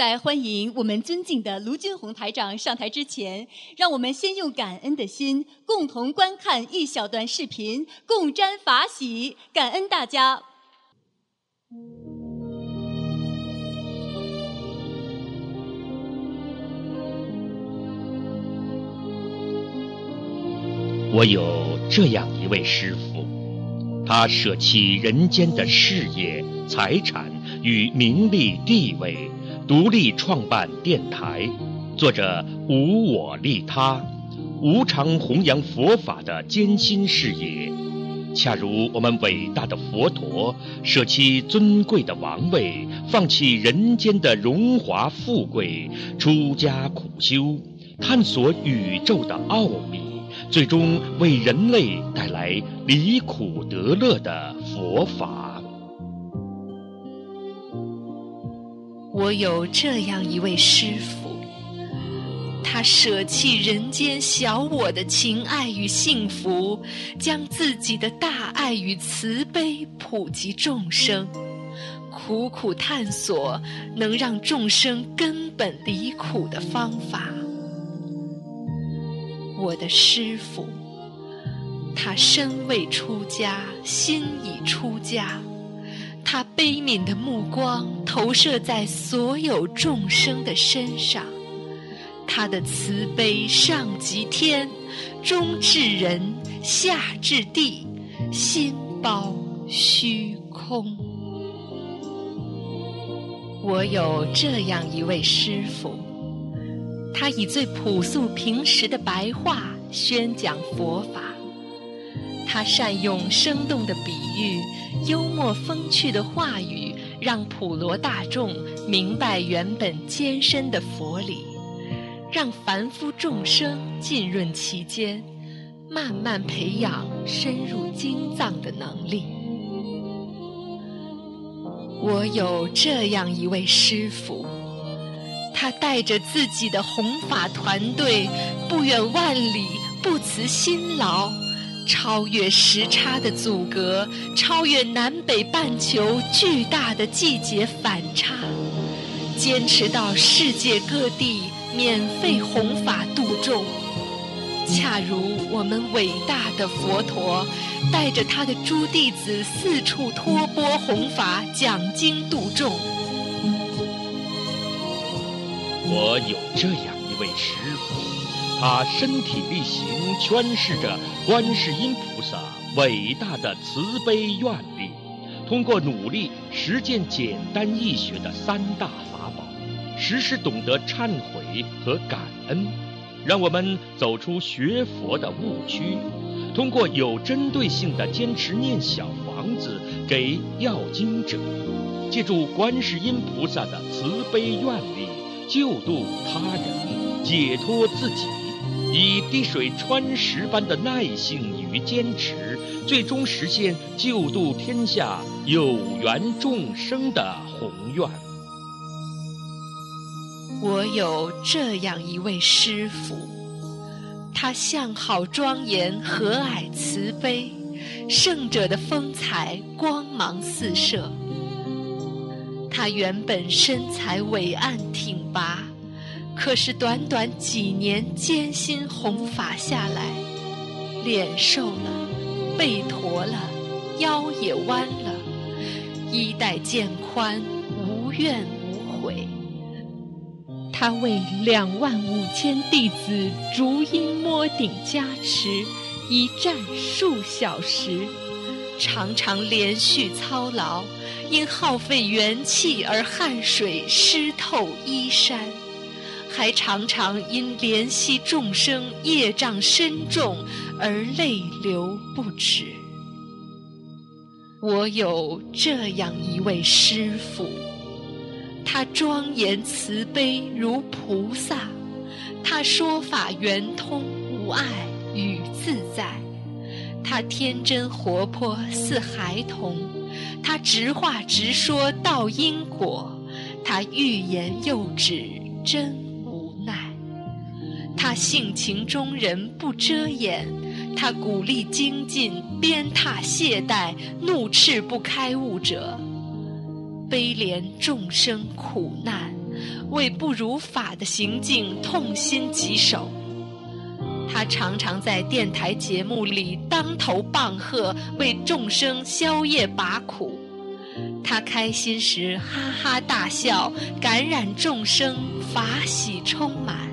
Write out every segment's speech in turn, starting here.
在欢迎我们尊敬的卢军红台长上台之前，让我们先用感恩的心，共同观看一小段视频，共沾法喜，感恩大家。我有这样一位师傅，他舍弃人间的事业、财产与名利地位，独立创办电台，做着无我利他、无偿弘扬佛法的艰辛事业。恰如我们伟大的佛陀舍弃尊贵的王位，放弃人间的荣华富贵，出家苦修，探索宇宙的奥秘。最终为人类带来离苦得乐的佛法。我有这样一位师傅，他舍弃人间小我的情爱与幸福，将自己的大爱与慈悲普及众生，苦苦探索能让众生根本离苦的方法。我的师父，他身未出家，心已出家。他悲悯的目光投射在所有众生的身上，他的慈悲上及天，中至人，下至地，心包虚空。我有这样一位师父。他以最朴素平实的白话宣讲佛法，他善用生动的比喻、幽默风趣的话语，让普罗大众明白原本艰深的佛理，让凡夫众生浸润其间，慢慢培养深入经藏的能力。我有这样一位师傅。他带着自己的弘法团队，不远万里，不辞辛劳，超越时差的阻隔，超越南北半球巨大的季节反差，坚持到世界各地免费弘法度众。恰如我们伟大的佛陀，带着他的诸弟子四处托钵弘法，讲经度众。我有这样一位师傅，他身体力行诠释着观世音菩萨伟大的慈悲愿力，通过努力实践简单易学的三大法宝，时时懂得忏悔和感恩，让我们走出学佛的误区。通过有针对性的坚持念小房子给要经者，借助观世音菩萨的慈悲愿力。救度他人，解脱自己，以滴水穿石般的耐性与坚持，最终实现救度天下有缘众生的宏愿。我有这样一位师父，他相好庄严，和蔼慈悲，圣者的风采光芒四射。他原本身材伟岸挺拔，可是短短几年艰辛弘法下来，脸瘦了，背驼了，腰也弯了，衣带渐宽，无怨无悔。他为两万五千弟子逐音摸顶加持，一站数小时。常常连续操劳，因耗费元气而汗水湿透衣衫，还常常因怜惜众生业障深重而泪流不止。我有这样一位师父，他庄严慈悲如菩萨，他说法圆通无碍与自在。他天真活泼似孩童，他直话直说道因果，他欲言又止真。他性情中人不遮掩，他鼓励精进，鞭挞懈怠，怒斥不开悟者，悲怜众生苦难，为不如法的行径痛心疾首。他常常在电台节目里当头棒喝，为众生消业拔苦。他开心时哈哈大笑，感染众生，法喜充满。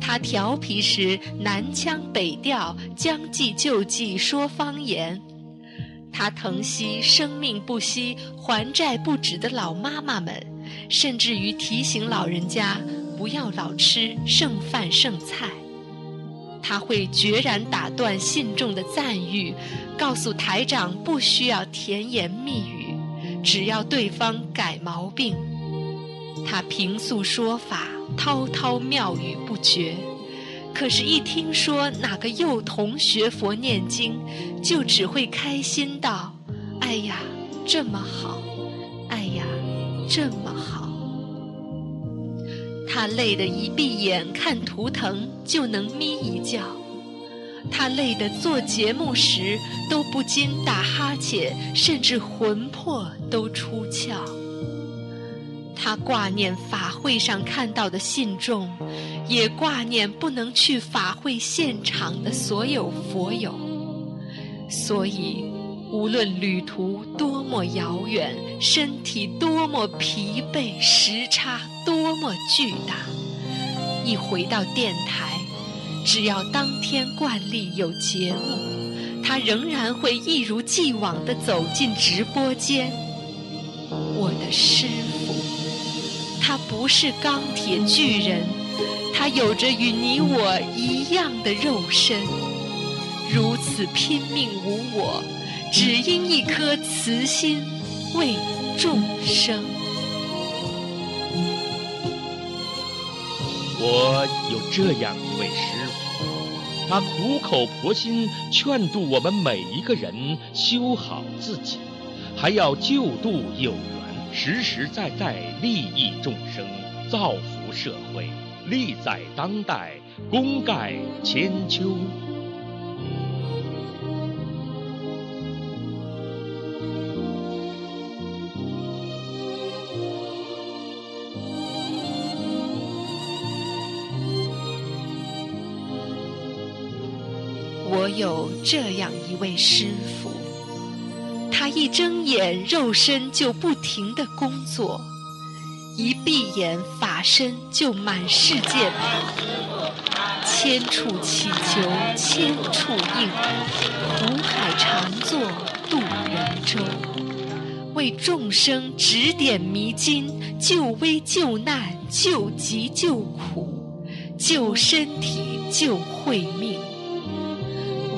他调皮时南腔北调，将计就计说方言。他疼惜生命不息、还债不止的老妈妈们，甚至于提醒老人家不要老吃剩饭剩菜。他会决然打断信众的赞誉，告诉台长不需要甜言蜜语，只要对方改毛病。他平素说法。滔滔妙语不绝，可是，一听说哪个幼童学佛念经，就只会开心道：“哎呀，这么好！哎呀，这么好！”他累得一闭眼看图腾就能眯一觉，他累得做节目时都不禁打哈欠，甚至魂魄都出窍。他挂念法会上看到的信众，也挂念不能去法会现场的所有佛友。所以，无论旅途多么遥远，身体多么疲惫，时差多么巨大，一回到电台，只要当天惯例有节目，他仍然会一如既往地走进直播间。我的师傅。他不是钢铁巨人，他有着与你我一样的肉身，如此拼命无我，只因一颗慈心为众生。我有这样一位师傅，他苦口婆心劝度我们每一个人修好自己，还要救度有缘。实实在在利益众生，造福社会，利在当代，功盖千秋。我有这样一位师傅。他一睁眼，肉身就不停的工作；一闭眼，法身就满世界跑。千处祈求千处应，苦海常作渡人舟，为众生指点迷津，救危救难，救急救苦，救身体救慧命，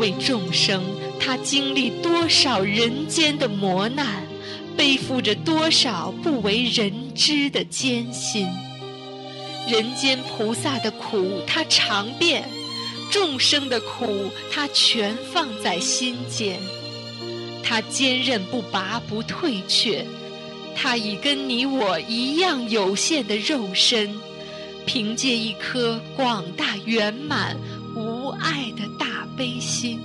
为众生。他经历多少人间的磨难，背负着多少不为人知的艰辛。人间菩萨的苦他尝遍，众生的苦他全放在心间。他坚韧不拔不退却，他已跟你我一样有限的肉身，凭借一颗广大圆满无爱的大悲心。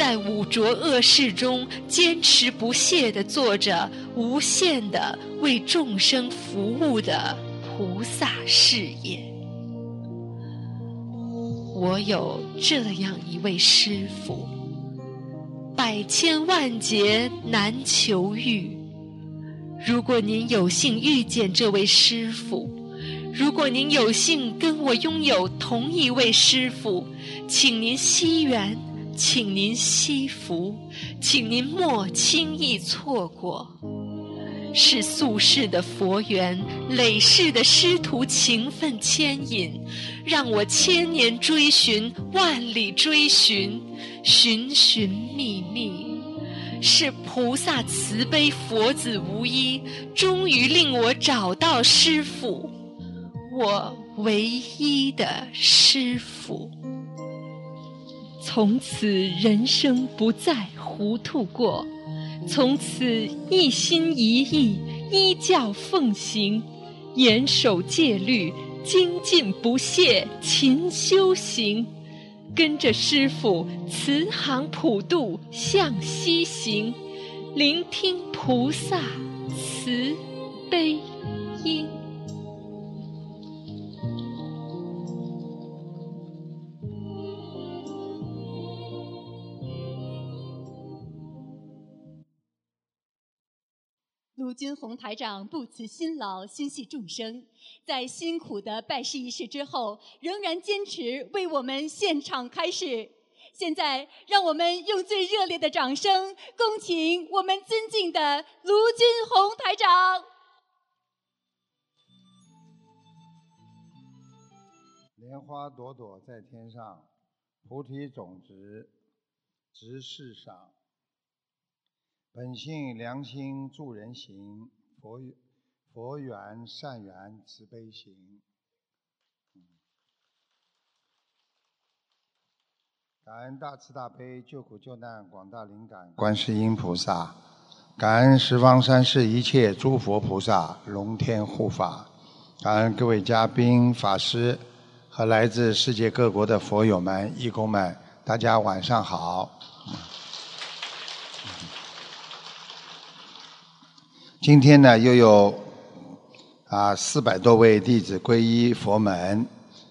在五浊恶世中坚持不懈地做着无限的为众生服务的菩萨事业。我有这样一位师父，百千万劫难求遇。如果您有幸遇见这位师父，如果您有幸跟我拥有同一位师父，请您惜缘。请您惜福，请您莫轻易错过。是宿世的佛缘，累世的师徒情分牵引，让我千年追寻，万里追寻，寻寻觅觅。是菩萨慈悲，佛子无依，终于令我找到师父，我唯一的师父。从此人生不再糊涂过，从此一心一意依教奉行，严守戒律，精进不懈勤修行，跟着师父慈航普渡向西行，聆听菩萨慈悲音。卢军宏台长不辞辛劳，心系众生，在辛苦的拜师仪式之后，仍然坚持为我们现场开示。现在，让我们用最热烈的掌声，恭请我们尊敬的卢军宏台长。莲花朵朵在天上，菩提种子植世上。本性良心助人行，佛佛缘善缘慈悲行。感恩大慈大悲救苦救难广大灵感观世音菩萨，感恩十方三世一切诸佛菩萨龙天护法，感恩各位嘉宾法师和来自世界各国的佛友们义工们，大家晚上好。今天呢，又有啊四百多位弟子皈依佛门，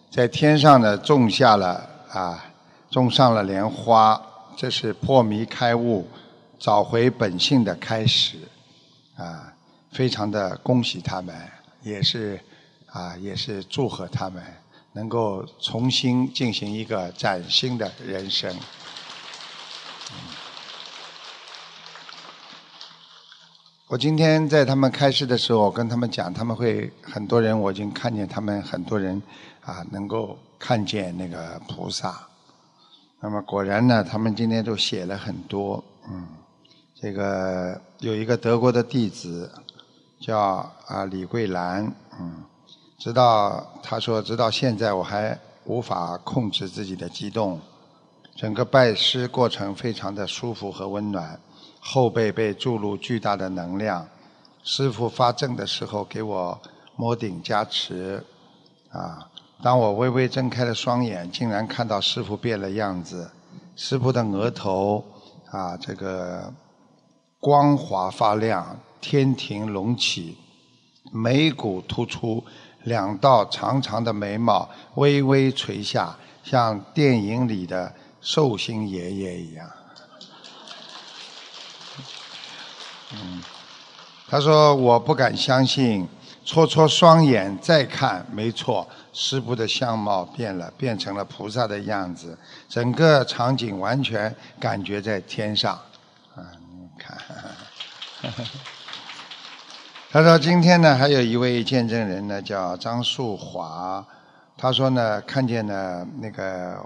在天上呢种下了啊。种上了莲花，这是破迷开悟、找回本性的开始，啊，非常的恭喜他们，也是啊，也是祝贺他们能够重新进行一个崭新的人生。我今天在他们开示的时候，我跟他们讲，他们会很多人，我已经看见他们很多人啊，能够看见那个菩萨。那么果然呢，他们今天都写了很多，嗯，这个有一个德国的弟子叫啊李桂兰，嗯，直到他说直到现在我还无法控制自己的激动，整个拜师过程非常的舒服和温暖，后背被注入巨大的能量，师傅发证的时候给我摸顶加持，啊。当我微微睁开了双眼，竟然看到师傅变了样子。师傅的额头啊，这个光滑发亮，天庭隆起，眉骨突出，两道长长的眉毛微微垂下，像电影里的寿星爷爷一样。嗯，他说我不敢相信，搓搓双眼再看，没错。师傅的相貌变了，变成了菩萨的样子，整个场景完全感觉在天上。啊，你看，他说今天呢，还有一位见证人呢，叫张树华。他说呢，看见呢那个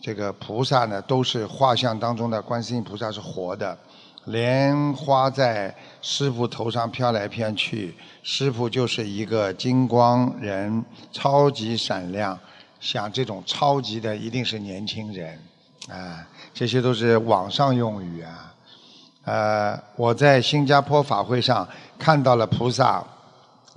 这个菩萨呢，都是画像当中的观世音菩萨是活的。莲花在师傅头上飘来飘去，师傅就是一个金光人，超级闪亮。像这种超级的，一定是年轻人，啊，这些都是网上用语啊。呃，我在新加坡法会上看到了菩萨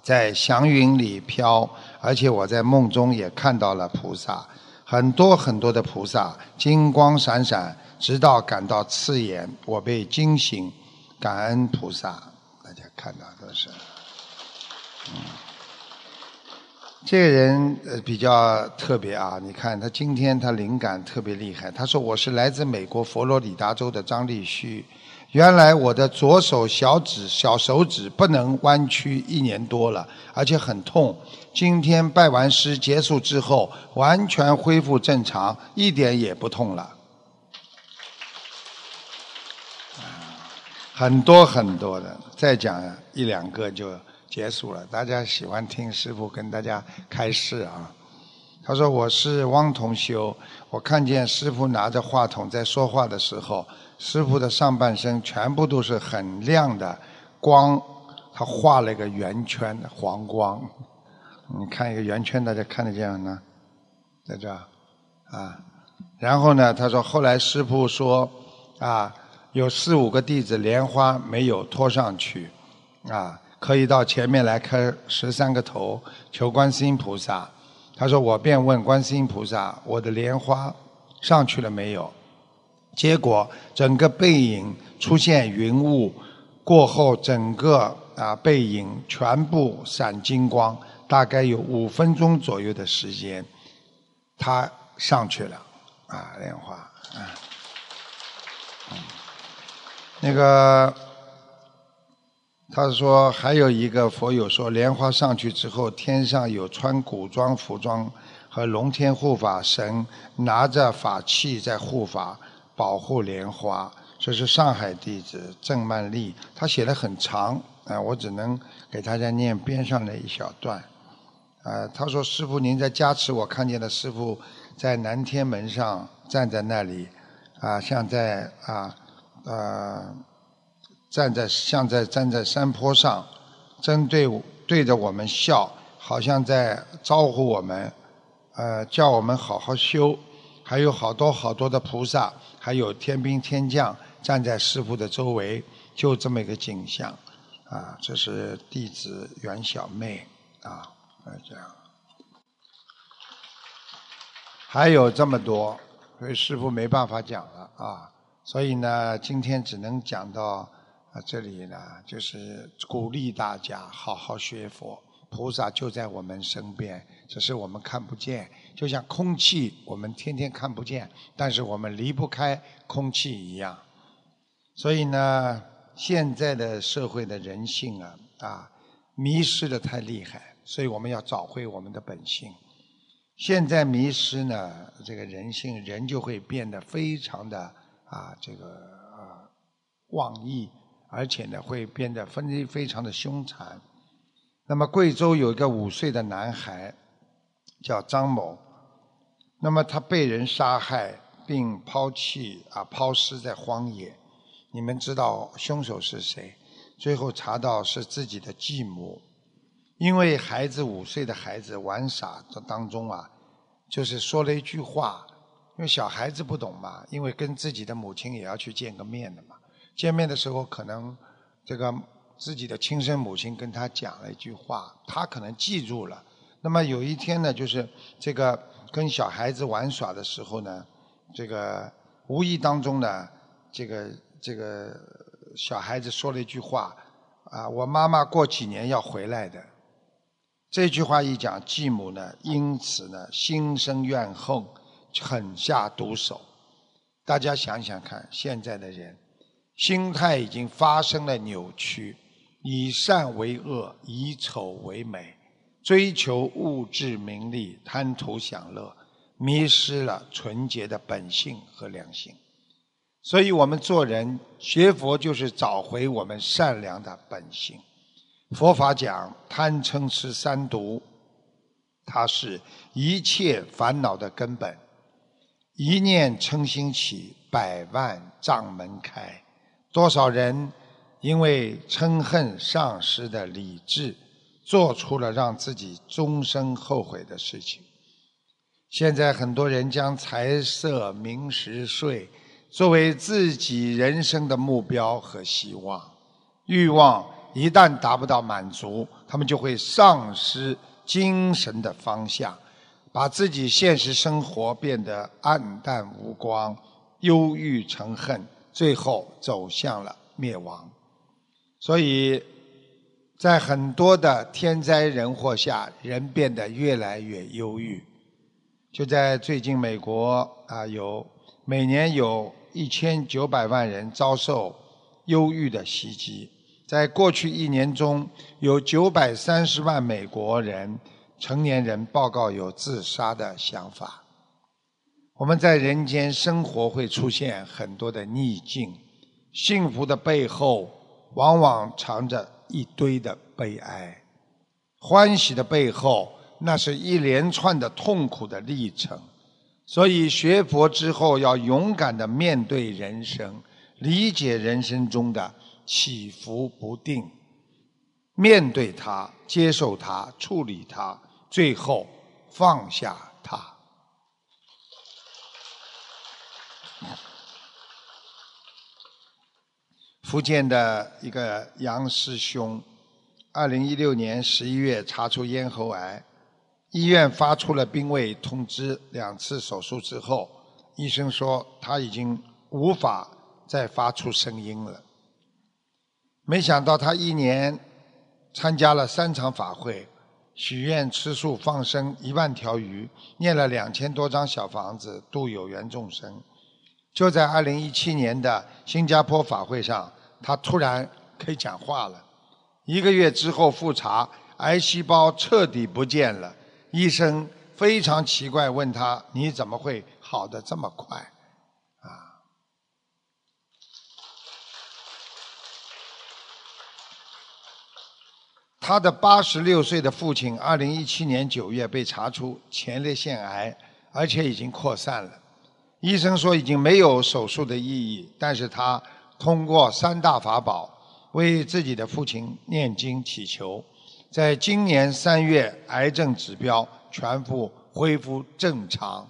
在祥云里飘，而且我在梦中也看到了菩萨，很多很多的菩萨，金光闪闪。直到感到刺眼，我被惊醒，感恩菩萨，大家看到都是。嗯，这个人呃比较特别啊，你看他今天他灵感特别厉害。他说我是来自美国佛罗里达州的张立旭，原来我的左手小指小手指不能弯曲一年多了，而且很痛。今天拜完师结束之后，完全恢复正常，一点也不痛了。很多很多的，再讲一两个就结束了。大家喜欢听师傅跟大家开示啊。他说：“我是汪同修，我看见师傅拿着话筒在说话的时候，师傅的上半身全部都是很亮的光，他画了一个圆圈黄光。你看一个圆圈，大家看得见吗？在这啊。然后呢，他说后来师傅说啊。”有四五个弟子莲花没有拖上去，啊，可以到前面来磕十三个头求观世音菩萨。他说我便问观世音菩萨，我的莲花上去了没有？结果整个背影出现云雾，过后整个啊背影全部闪金光，大概有五分钟左右的时间，他上去了，啊莲花，啊。那个他说还有一个佛友说，莲花上去之后，天上有穿古装服装和龙天护法神拿着法器在护法保护莲花。这是上海弟子郑曼丽，他写的很长啊，我只能给大家念边上的一小段。啊，他说：“师傅，您在加持我看见的师傅在南天门上站在那里，啊，像在啊呃站在像在站在山坡上，针对对着我们笑，好像在招呼我们，呃，叫我们好好修。还有好多好多的菩萨，还有天兵天将。”站在师傅的周围，就这么一个景象，啊，这是弟子袁小妹，啊，这样，还有这么多，所以师傅没办法讲了啊，所以呢，今天只能讲到啊这里呢，就是鼓励大家好好学佛，菩萨就在我们身边，只是我们看不见，就像空气，我们天天看不见，但是我们离不开空气一样。所以呢，现在的社会的人性啊，啊，迷失的太厉害，所以我们要找回我们的本性。现在迷失呢，这个人性，人就会变得非常的啊，这个啊妄意，而且呢，会变得非非常的凶残。那么贵州有一个五岁的男孩，叫张某，那么他被人杀害并抛弃啊，抛尸在荒野。你们知道凶手是谁？最后查到是自己的继母，因为孩子五岁的孩子玩耍的当中啊，就是说了一句话，因为小孩子不懂嘛，因为跟自己的母亲也要去见个面的嘛，见面的时候可能这个自己的亲生母亲跟他讲了一句话，他可能记住了。那么有一天呢，就是这个跟小孩子玩耍的时候呢，这个无意当中呢，这个。这个小孩子说了一句话，啊，我妈妈过几年要回来的。这句话一讲，继母呢，因此呢，心生怨恨，狠下毒手。大家想想看，现在的人心态已经发生了扭曲，以善为恶，以丑为美，追求物质名利，贪图享乐，迷失了纯洁的本性和良心。所以我们做人学佛，就是找回我们善良的本性。佛法讲贪嗔痴三毒，它是一切烦恼的根本。一念嗔心起，百万障门开。多少人因为嗔恨丧失的理智，做出了让自己终生后悔的事情。现在很多人将财色名食睡。作为自己人生的目标和希望，欲望一旦达不到满足，他们就会丧失精神的方向，把自己现实生活变得暗淡无光、忧郁成恨，最后走向了灭亡。所以在很多的天灾人祸下，人变得越来越忧郁。就在最近，美国啊，有每年有。一千九百万人遭受忧郁的袭击，在过去一年中，有九百三十万美国人成年人报告有自杀的想法。我们在人间生活会出现很多的逆境，幸福的背后往往藏着一堆的悲哀，欢喜的背后那是一连串的痛苦的历程。所以学佛之后，要勇敢的面对人生，理解人生中的起伏不定，面对它，接受它，处理它，最后放下它。福建的一个杨师兄，二零一六年十一月查出咽喉癌。医院发出了病危通知，两次手术之后，医生说他已经无法再发出声音了。没想到他一年参加了三场法会，许愿吃素放生一万条鱼，念了两千多张小房子度有缘众生。就在二零一七年的新加坡法会上，他突然可以讲话了。一个月之后复查，癌细胞彻底不见了。医生非常奇怪，问他：“你怎么会好的这么快？”他的八十六岁的父亲，二零一七年九月被查出前列腺癌，而且已经扩散了。医生说已经没有手术的意义，但是他通过三大法宝为自己的父亲念经祈求，在今年三月，癌症指标全部恢复正常。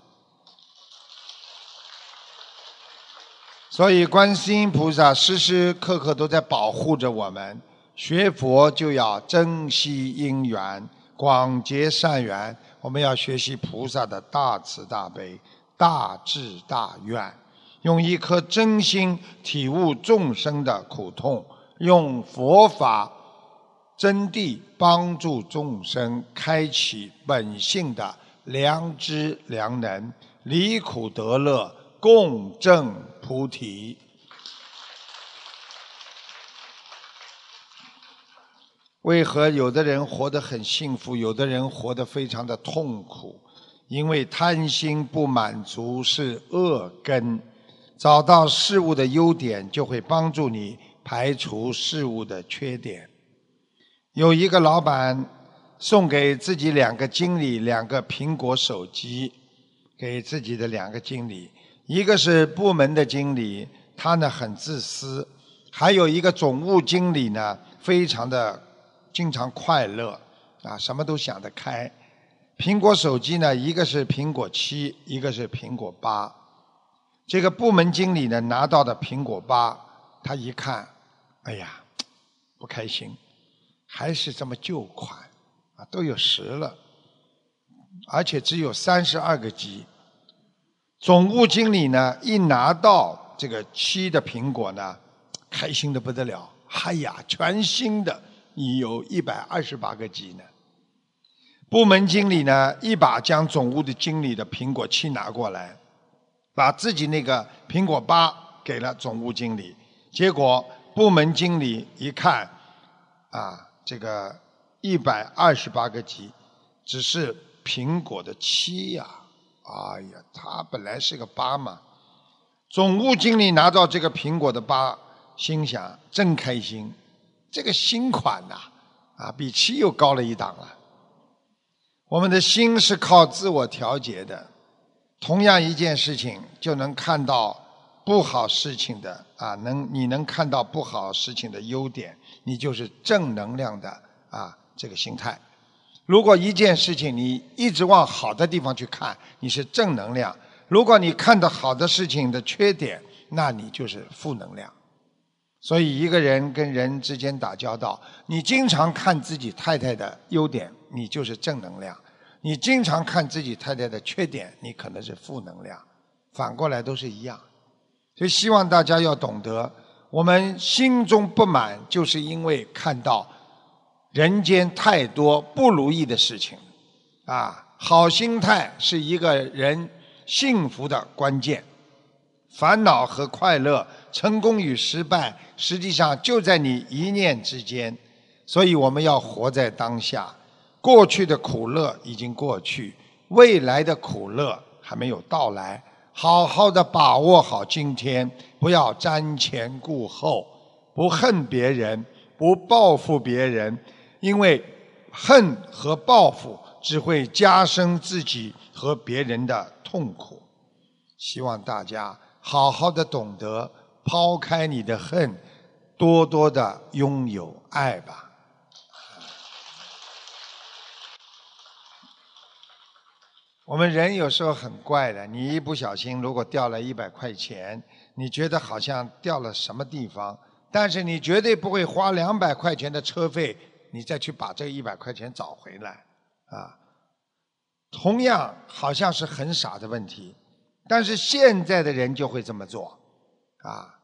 所以，观世音菩萨时时刻刻都在保护着我们。学佛就要珍惜因缘，广结善缘。我们要学习菩萨的大慈大悲。大智大愿，用一颗真心体悟众生的苦痛，用佛法真谛帮助众生开启本性的良知良能，离苦得乐，共证菩提。为何有的人活得很幸福，有的人活得非常的痛苦？因为贪心不满足是恶根，找到事物的优点，就会帮助你排除事物的缺点。有一个老板送给自己两个经理两个苹果手机，给自己的两个经理，一个是部门的经理，他呢很自私；还有一个总务经理呢，非常的经常快乐，啊，什么都想得开。苹果手机呢，一个是苹果七，一个是苹果八。这个部门经理呢拿到的苹果八，他一看，哎呀，不开心，还是这么旧款，啊，都有十了，而且只有三十二个 G。总务经理呢一拿到这个七的苹果呢，开心的不得了，哎呀，全新的，你有一百二十八个 G 呢。部门经理呢，一把将总务的经理的苹果七拿过来，把自己那个苹果八给了总务经理。结果部门经理一看，啊，这个一百二十八个 G，只是苹果的七呀！哎呀，他本来是个八嘛。总务经理拿到这个苹果的八，心想真开心，这个新款呐，啊，比七又高了一档了。我们的心是靠自我调节的，同样一件事情就能看到不好事情的啊，能你能看到不好事情的优点，你就是正能量的啊这个心态。如果一件事情你一直往好的地方去看，你是正能量；如果你看到好的事情的缺点，那你就是负能量。所以一个人跟人之间打交道，你经常看自己太太的优点。你就是正能量，你经常看自己太太的缺点，你可能是负能量，反过来都是一样。所以希望大家要懂得，我们心中不满，就是因为看到人间太多不如意的事情。啊，好心态是一个人幸福的关键。烦恼和快乐，成功与失败，实际上就在你一念之间。所以我们要活在当下。过去的苦乐已经过去，未来的苦乐还没有到来。好好的把握好今天，不要瞻前顾后，不恨别人，不报复别人，因为恨和报复只会加深自己和别人的痛苦。希望大家好好的懂得抛开你的恨，多多的拥有爱吧。我们人有时候很怪的，你一不小心如果掉了一百块钱，你觉得好像掉了什么地方，但是你绝对不会花两百块钱的车费，你再去把这一百块钱找回来，啊，同样好像是很傻的问题，但是现在的人就会这么做，啊，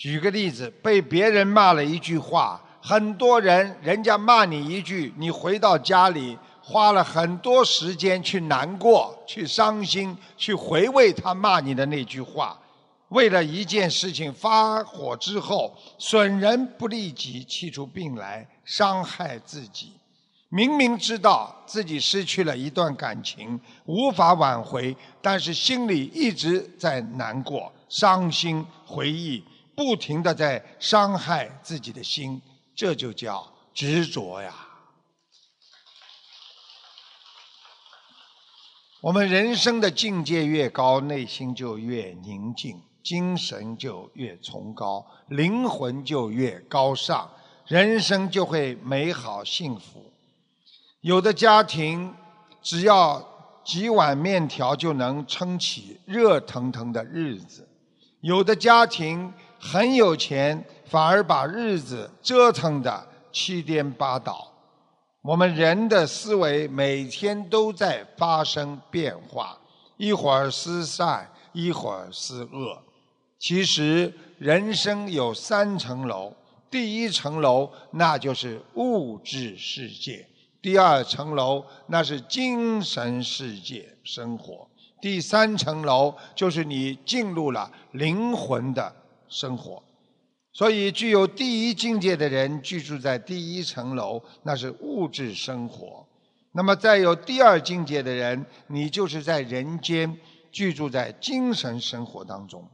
举个例子，被别人骂了一句话，很多人人家骂你一句，你回到家里。花了很多时间去难过、去伤心、去回味他骂你的那句话，为了一件事情发火之后，损人不利己，气出病来，伤害自己。明明知道自己失去了一段感情，无法挽回，但是心里一直在难过、伤心、回忆，不停的在伤害自己的心，这就叫执着呀。我们人生的境界越高，内心就越宁静，精神就越崇高，灵魂就越高尚，人生就会美好幸福。有的家庭只要几碗面条就能撑起热腾腾的日子，有的家庭很有钱，反而把日子折腾的七颠八倒。我们人的思维每天都在发生变化，一会儿思善，一会儿思恶。其实人生有三层楼，第一层楼那就是物质世界。第二层楼那是精神世界生活，第三层楼就是你进入了灵魂的生活。所以，具有第一境界的人居住在第一层楼，那是物质生活；那么，再有第二境界的人，你就是在人间居住在精神生活当中。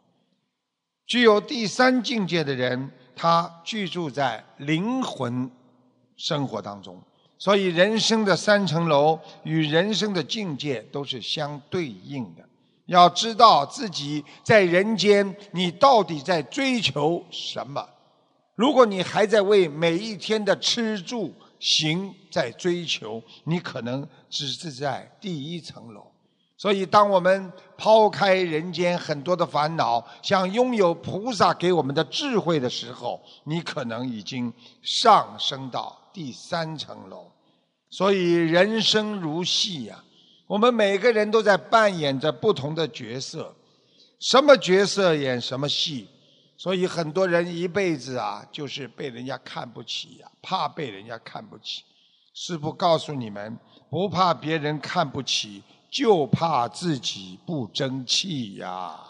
具有第三境界的人，他居住在灵魂生活当中。所以，人生的三层楼与人生的境界都是相对应的。要知道自己在人间，你到底在追求什么？如果你还在为每一天的吃住行在追求，你可能只是在第一层楼。所以，当我们抛开人间很多的烦恼，想拥有菩萨给我们的智慧的时候，你可能已经上升到。第三层楼，所以人生如戏呀，我们每个人都在扮演着不同的角色，什么角色演什么戏，所以很多人一辈子啊，就是被人家看不起呀，怕被人家看不起。师父告诉你们，不怕别人看不起，就怕自己不争气呀。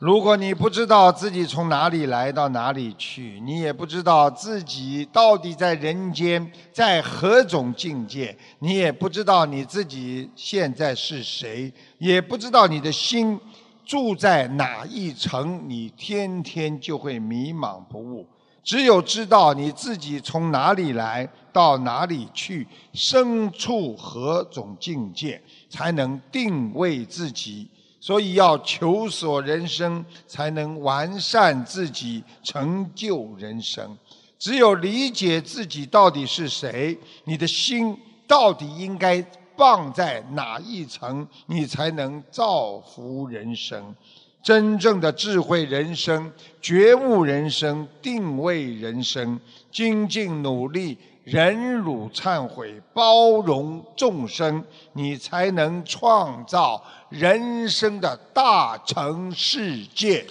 如果你不知道自己从哪里来到哪里去，你也不知道自己到底在人间在何种境界，你也不知道你自己现在是谁，也不知道你的心住在哪一层，你天天就会迷茫不悟。只有知道你自己从哪里来到哪里去，身处何种境界，才能定位自己。所以要求索人生，才能完善自己，成就人生。只有理解自己到底是谁，你的心到底应该放在哪一层，你才能造福人生。真正的智慧人生、觉悟人生、定位人生、精进努力。忍辱忏悔，包容众生，你才能创造人生的大成世界。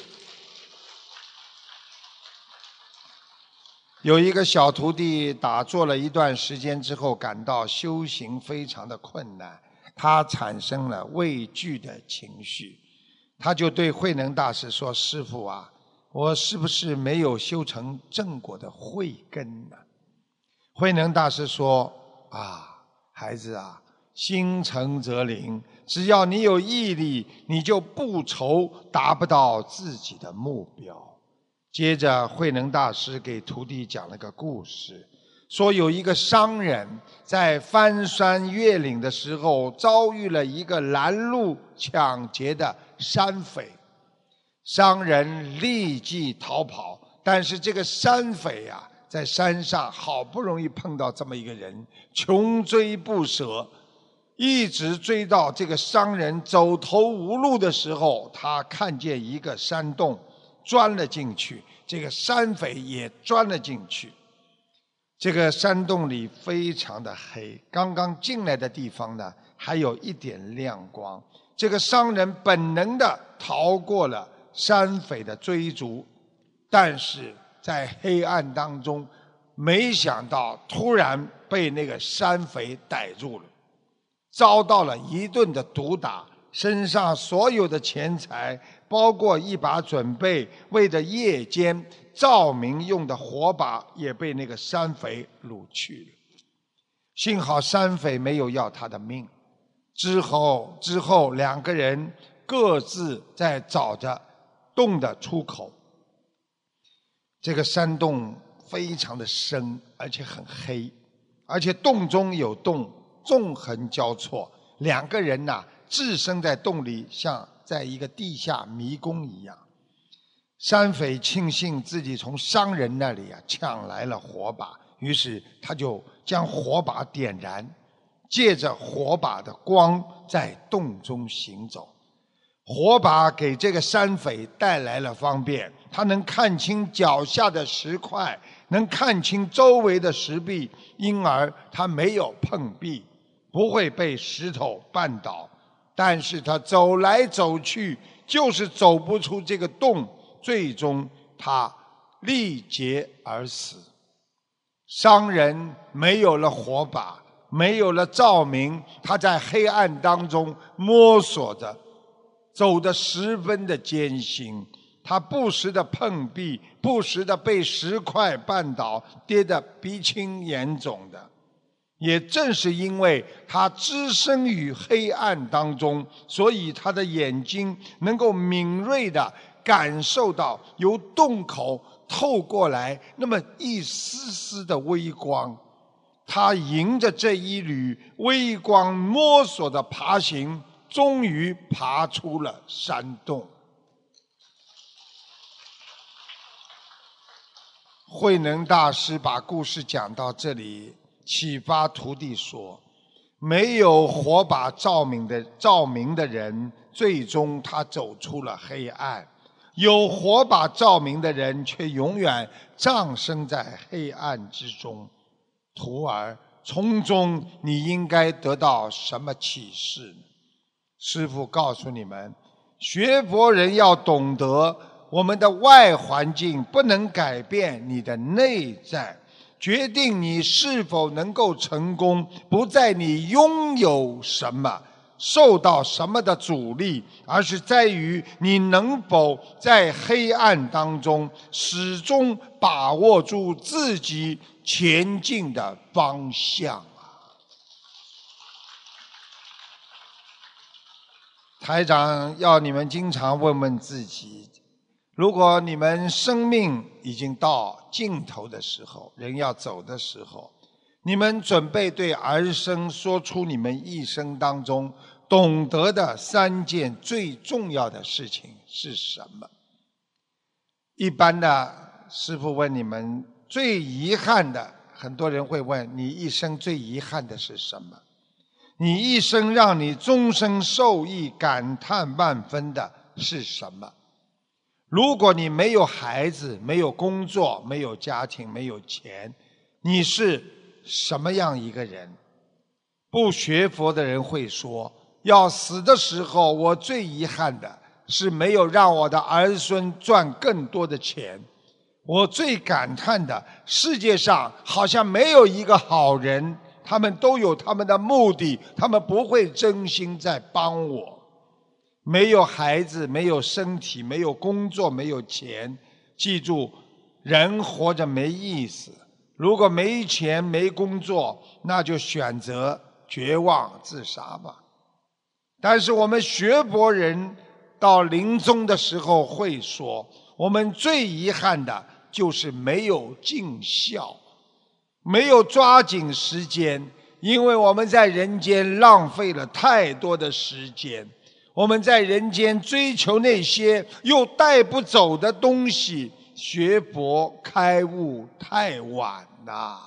有一个小徒弟打坐了一段时间之后，感到修行非常的困难，他产生了畏惧的情绪，他就对慧能大师说：“师傅啊，我是不是没有修成正果的慧根呢？”慧能大师说：“啊，孩子啊，心诚则灵。只要你有毅力，你就不愁达不到自己的目标。”接着，慧能大师给徒弟讲了个故事，说有一个商人，在翻山越岭的时候，遭遇了一个拦路抢劫的山匪，商人立即逃跑，但是这个山匪呀。在山上好不容易碰到这么一个人，穷追不舍，一直追到这个商人走投无路的时候，他看见一个山洞，钻了进去。这个山匪也钻了进去。这个山洞里非常的黑，刚刚进来的地方呢，还有一点亮光。这个商人本能的逃过了山匪的追逐，但是。在黑暗当中，没想到突然被那个山匪逮住了，遭到了一顿的毒打，身上所有的钱财，包括一把准备为着夜间照明用的火把也被那个山匪掳去了。幸好山匪没有要他的命。之后，之后两个人各自在找着洞的出口。这个山洞非常的深，而且很黑，而且洞中有洞，纵横交错。两个人呐，置身在洞里，像在一个地下迷宫一样。山匪庆幸自己从商人那里啊抢来了火把，于是他就将火把点燃。借着火把的光在洞中行走，火把给这个山匪带来了方便，他能看清脚下的石块，能看清周围的石壁，因而他没有碰壁，不会被石头绊倒。但是他走来走去，就是走不出这个洞，最终他力竭而死。商人没有了火把。没有了照明，他在黑暗当中摸索着，走得十分的艰辛。他不时的碰壁，不时的被石块绊倒，跌得鼻青眼肿的。也正是因为他置身于黑暗当中，所以他的眼睛能够敏锐的感受到由洞口透过来那么一丝丝的微光。他迎着这一缕微光摸索的爬行，终于爬出了山洞。慧能大师把故事讲到这里，启发徒弟说：没有火把照明的照明的人，最终他走出了黑暗；有火把照明的人，却永远葬身在黑暗之中。徒儿，从中你应该得到什么启示？师父告诉你们，学佛人要懂得，我们的外环境不能改变你的内在，决定你是否能够成功，不在你拥有什么。受到什么的阻力，而是在于你能否在黑暗当中始终把握住自己前进的方向啊！台长要你们经常问问自己：如果你们生命已经到尽头的时候，人要走的时候，你们准备对儿孙说出你们一生当中。懂得的三件最重要的事情是什么？一般的师傅问你们最遗憾的，很多人会问你一生最遗憾的是什么？你一生让你终生受益、感叹万分的是什么？如果你没有孩子、没有工作、没有家庭、没有钱，你是什么样一个人？不学佛的人会说。要死的时候，我最遗憾的是没有让我的儿孙赚更多的钱。我最感叹的，世界上好像没有一个好人，他们都有他们的目的，他们不会真心在帮我。没有孩子，没有身体，没有工作，没有钱。记住，人活着没意思。如果没钱没工作，那就选择绝望自杀吧。但是我们学佛人到临终的时候会说，我们最遗憾的就是没有尽孝，没有抓紧时间，因为我们在人间浪费了太多的时间，我们在人间追求那些又带不走的东西，学佛开悟太晚了。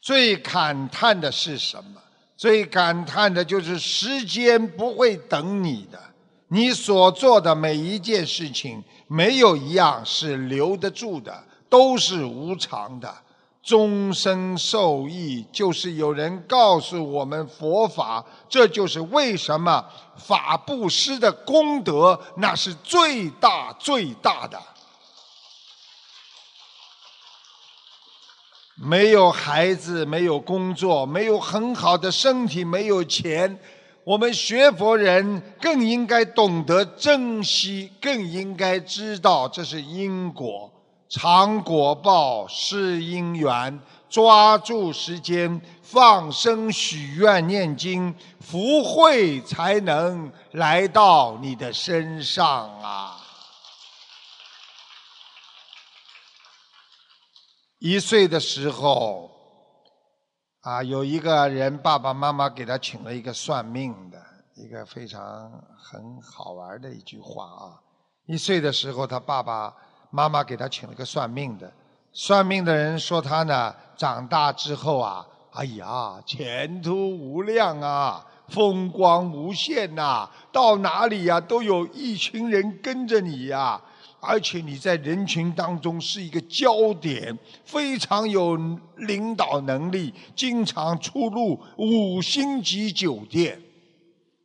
最感叹的是什么？最感叹的就是时间不会等你的，你所做的每一件事情，没有一样是留得住的，都是无常的。终身受益，就是有人告诉我们佛法，这就是为什么法布施的功德，那是最大最大的。没有孩子，没有工作，没有很好的身体，没有钱，我们学佛人更应该懂得珍惜，更应该知道这是因果，尝果报是因缘，抓住时间放生许愿念经，福慧才能来到你的身上啊！一岁的时候，啊，有一个人爸爸妈妈给他请了一个算命的，一个非常很好玩的一句话啊。一岁的时候，他爸爸妈妈给他请了个算命的，算命的人说他呢，长大之后啊，哎呀，前途无量啊，风光无限呐，到哪里呀都有一群人跟着你呀。而且你在人群当中是一个焦点，非常有领导能力，经常出入五星级酒店。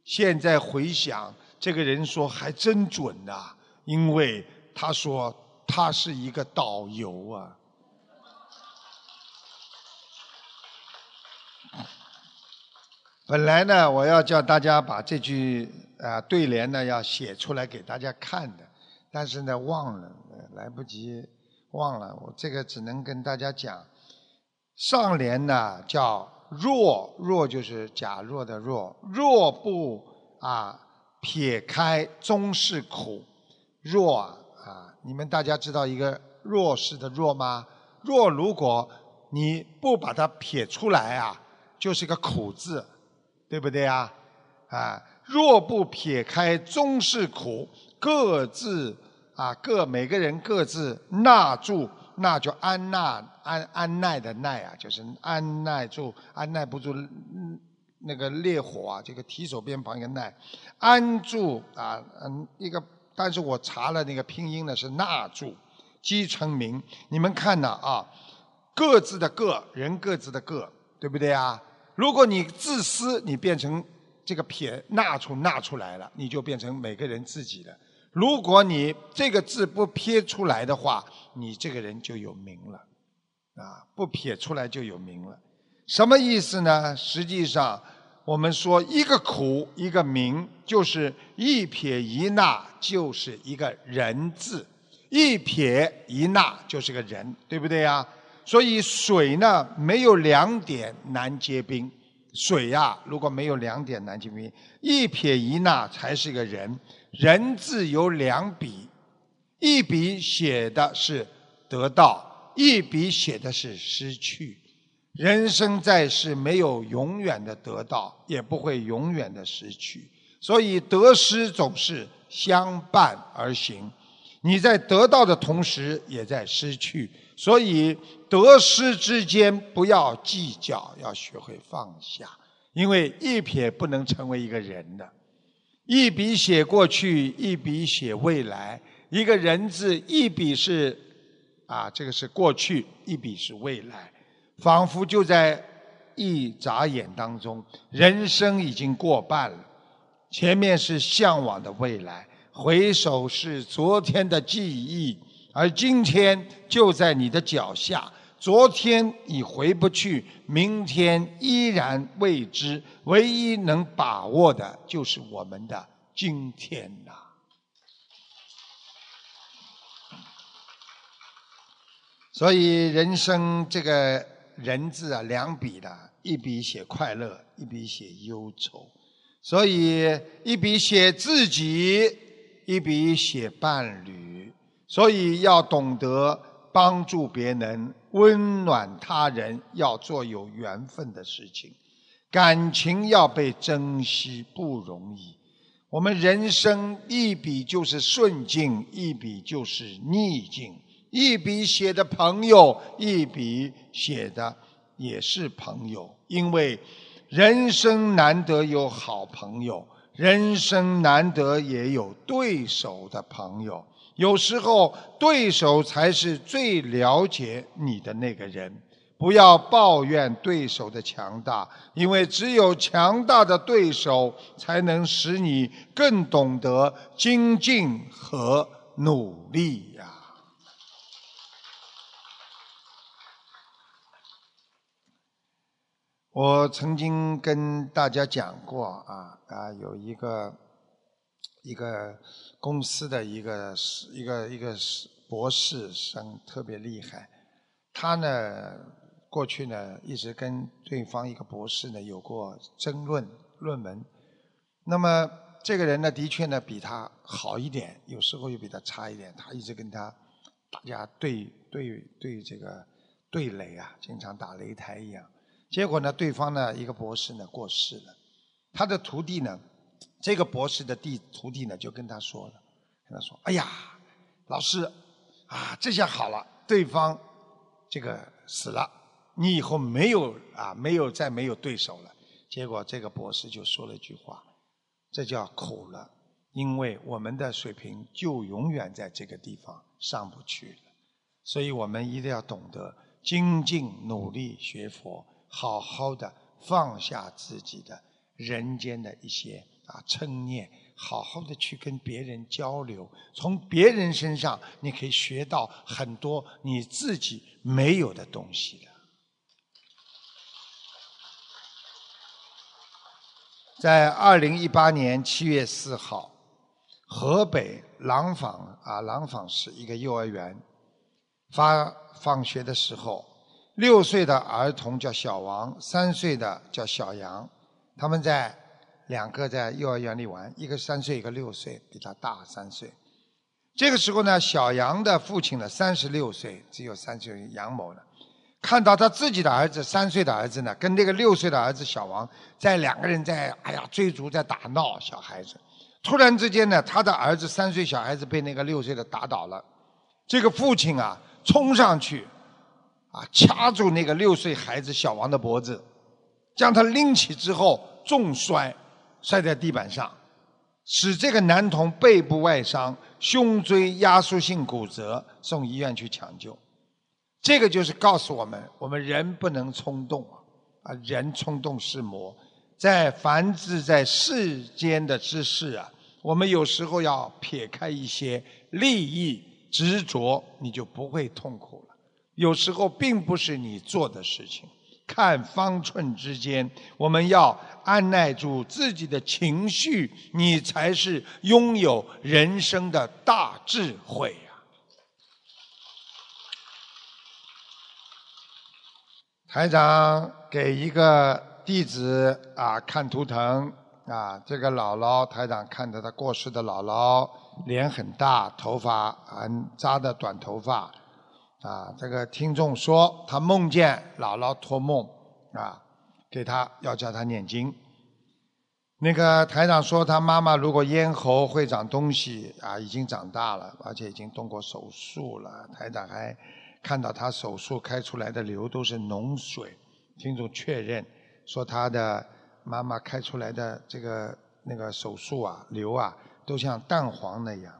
现在回想，这个人说还真准呐，因为他说他是一个导游啊。本来呢，我要叫大家把这句啊对联呢要写出来给大家看的。但是呢，忘了，来不及，忘了。我这个只能跟大家讲，上联呢叫“若”，若就是假若的若，若不啊撇开终是苦，若啊，你们大家知道一个弱势的弱吗？弱如果你不把它撇出来啊，就是个苦字，对不对啊？啊，若不撇开终是苦，各自。啊，各每个人各自纳住，那就安纳安安耐的耐啊，就是安耐住，安耐不住，嗯，那个烈火啊，这个提手边旁一个耐，安住啊，嗯，一个，但是我查了那个拼音呢是纳住，积成名。你们看呢啊，各自的各人各自的各，对不对啊？如果你自私，你变成这个撇纳出纳出来了，你就变成每个人自己的。如果你这个字不撇出来的话，你这个人就有名了，啊，不撇出来就有名了。什么意思呢？实际上，我们说一个苦一个名，就是一撇一捺就是一个人字，一撇一捺就是个人，对不对呀？所以水呢，没有两点难结冰。水呀，如果没有两点难结冰，一撇一捺才是个人。人字有两笔，一笔写的是得到，一笔写的是失去。人生在世，没有永远的得到，也不会永远的失去。所以得失总是相伴而行。你在得到的同时，也在失去。所以得失之间不要计较，要学会放下。因为一撇不能成为一个人的。一笔写过去，一笔写未来。一个人字，一笔是啊，这个是过去；一笔是未来，仿佛就在一眨眼当中，人生已经过半了。前面是向往的未来，回首是昨天的记忆，而今天就在你的脚下。昨天已回不去，明天依然未知。唯一能把握的，就是我们的今天呐。所以，人生这个人字啊，两笔的，一笔写快乐，一笔写忧愁。所以，一笔写自己，一笔写伴侣。所以，要懂得帮助别人。温暖他人要做有缘分的事情，感情要被珍惜不容易。我们人生一笔就是顺境，一笔就是逆境。一笔写的朋友，一笔写的也是朋友。因为人生难得有好朋友，人生难得也有对手的朋友。有时候，对手才是最了解你的那个人。不要抱怨对手的强大，因为只有强大的对手，才能使你更懂得精进和努力呀。我曾经跟大家讲过啊啊，有一个一个公司的一个一个一个博士生特别厉害，他呢过去呢一直跟对方一个博士呢有过争论论文，那么这个人呢的确呢比他好一点，有时候又比他差一点，他一直跟他大家对对对这个对垒啊，经常打擂台一样。结果呢，对方呢一个博士呢过世了，他的徒弟呢，这个博士的弟徒弟呢就跟他说了，跟他说：“哎呀，老师啊，这下好了，对方这个死了，你以后没有啊，没有再没有对手了。”结果这个博士就说了一句话：“这叫苦了，因为我们的水平就永远在这个地方上不去了。所以我们一定要懂得精进努力学佛。”好好的放下自己的人间的一些啊嗔念，好好的去跟别人交流，从别人身上你可以学到很多你自己没有的东西的。在二零一八年七月四号，河北廊坊啊廊坊市一个幼儿园发放学的时候。六岁的儿童叫小王，三岁的叫小杨，他们在两个在幼儿园里玩，一个三岁，一个六岁，比他大三岁。这个时候呢，小杨的父亲呢，三十六岁，只有三岁杨某呢，看到他自己的儿子三岁的儿子呢，跟那个六岁的儿子小王在两个人在哎呀追逐在打闹，小孩子，突然之间呢，他的儿子三岁小孩子被那个六岁的打倒了，这个父亲啊冲上去。啊！掐住那个六岁孩子小王的脖子，将他拎起之后重摔，摔在地板上，使这个男童背部外伤、胸椎压缩性骨折，送医院去抢救。这个就是告诉我们：我们人不能冲动啊！啊，人冲动是魔，在凡是在世间的之事啊，我们有时候要撇开一些利益执着，你就不会痛苦。有时候并不是你做的事情，看方寸之间，我们要按耐住自己的情绪，你才是拥有人生的大智慧呀。台长给一个弟子啊看图腾啊，这个姥姥台长看着他过世的姥姥，脸很大，头发很扎的短头发。啊，这个听众说他梦见姥姥托梦啊，给他要叫他念经。那个台长说他妈妈如果咽喉会长东西啊，已经长大了，而且已经动过手术了。台长还看到他手术开出来的瘤都是脓水。听众确认说他的妈妈开出来的这个那个手术啊瘤啊都像蛋黄那样。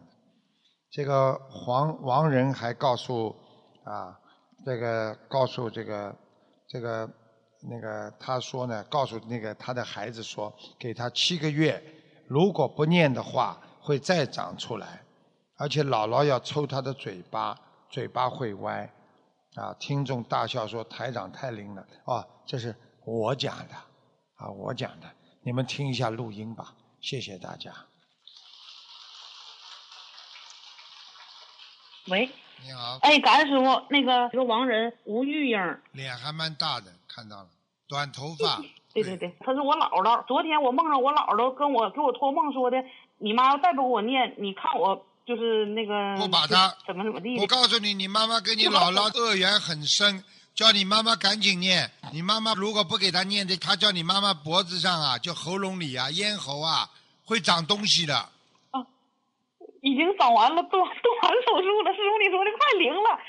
这个黄王仁还告诉。啊，这个告诉这个这个那个他说呢，告诉那个他的孩子说，给他七个月，如果不念的话，会再长出来，而且姥姥要抽他的嘴巴，嘴巴会歪。啊，听众大笑说台长太灵了，哦，这是我讲的，啊，我讲的，你们听一下录音吧，谢谢大家。喂。你好，哎，感恩师傅，那个这个亡人吴玉英，脸还蛮大的，看到了，短头发。对对对，她是我姥姥。昨天我梦着我姥姥跟我给我托梦说的，你妈要再不给我念，你看我就是那个不把他怎么怎么地。我告诉你，你妈妈跟你姥姥恶缘很深，叫你妈妈赶紧念。你妈妈如果不给他念的，他叫你妈妈脖子上啊，就喉咙里啊，咽喉啊，会长东西的。已经长完了，动动完手术了。师傅，你说的快灵了。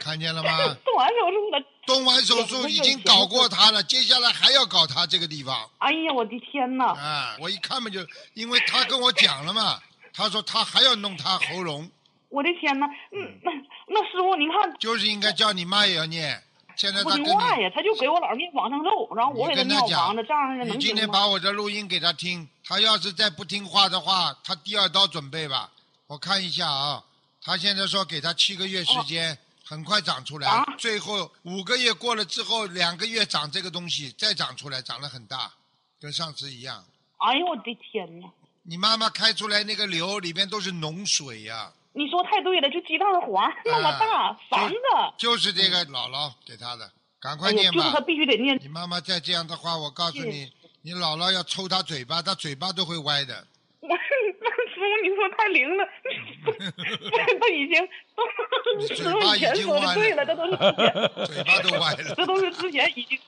看见了吗？动完手术了。动完手术已经搞过他了，接下来还要搞他这个地方。哎呀，我的天哪！啊，我一看嘛就，因为他跟我讲了嘛，他说他还要弄他喉咙。我的天哪！嗯，那那师傅您看。就是应该叫你妈也要念。现在他跟话呀，他就给我老念往上咒，然后我给他念房子，这样能你今天把我的录音给他听，他要是再不听话的话，他第二刀准备吧。我看一下啊，他现在说给他七个月时间，很快长出来，啊最后五个月过了之后，两个月长这个东西，再长出来，长得很大，跟上次一样。哎呦我的天呐！你妈妈开出来那个瘤里面都是脓水呀、你说太对了，就鸡蛋黄那么大，三个，就是这个姥姥给他的，赶快念吧。就是他必须得念。你妈妈再这样的话，我告诉你，你姥姥要抽他嘴巴，他嘴巴都会歪的。那师傅，你说太灵了，他 已经都你师嘴巴已傅以前说的对了，这都是之前，嘴巴都歪了。这都是之前已经，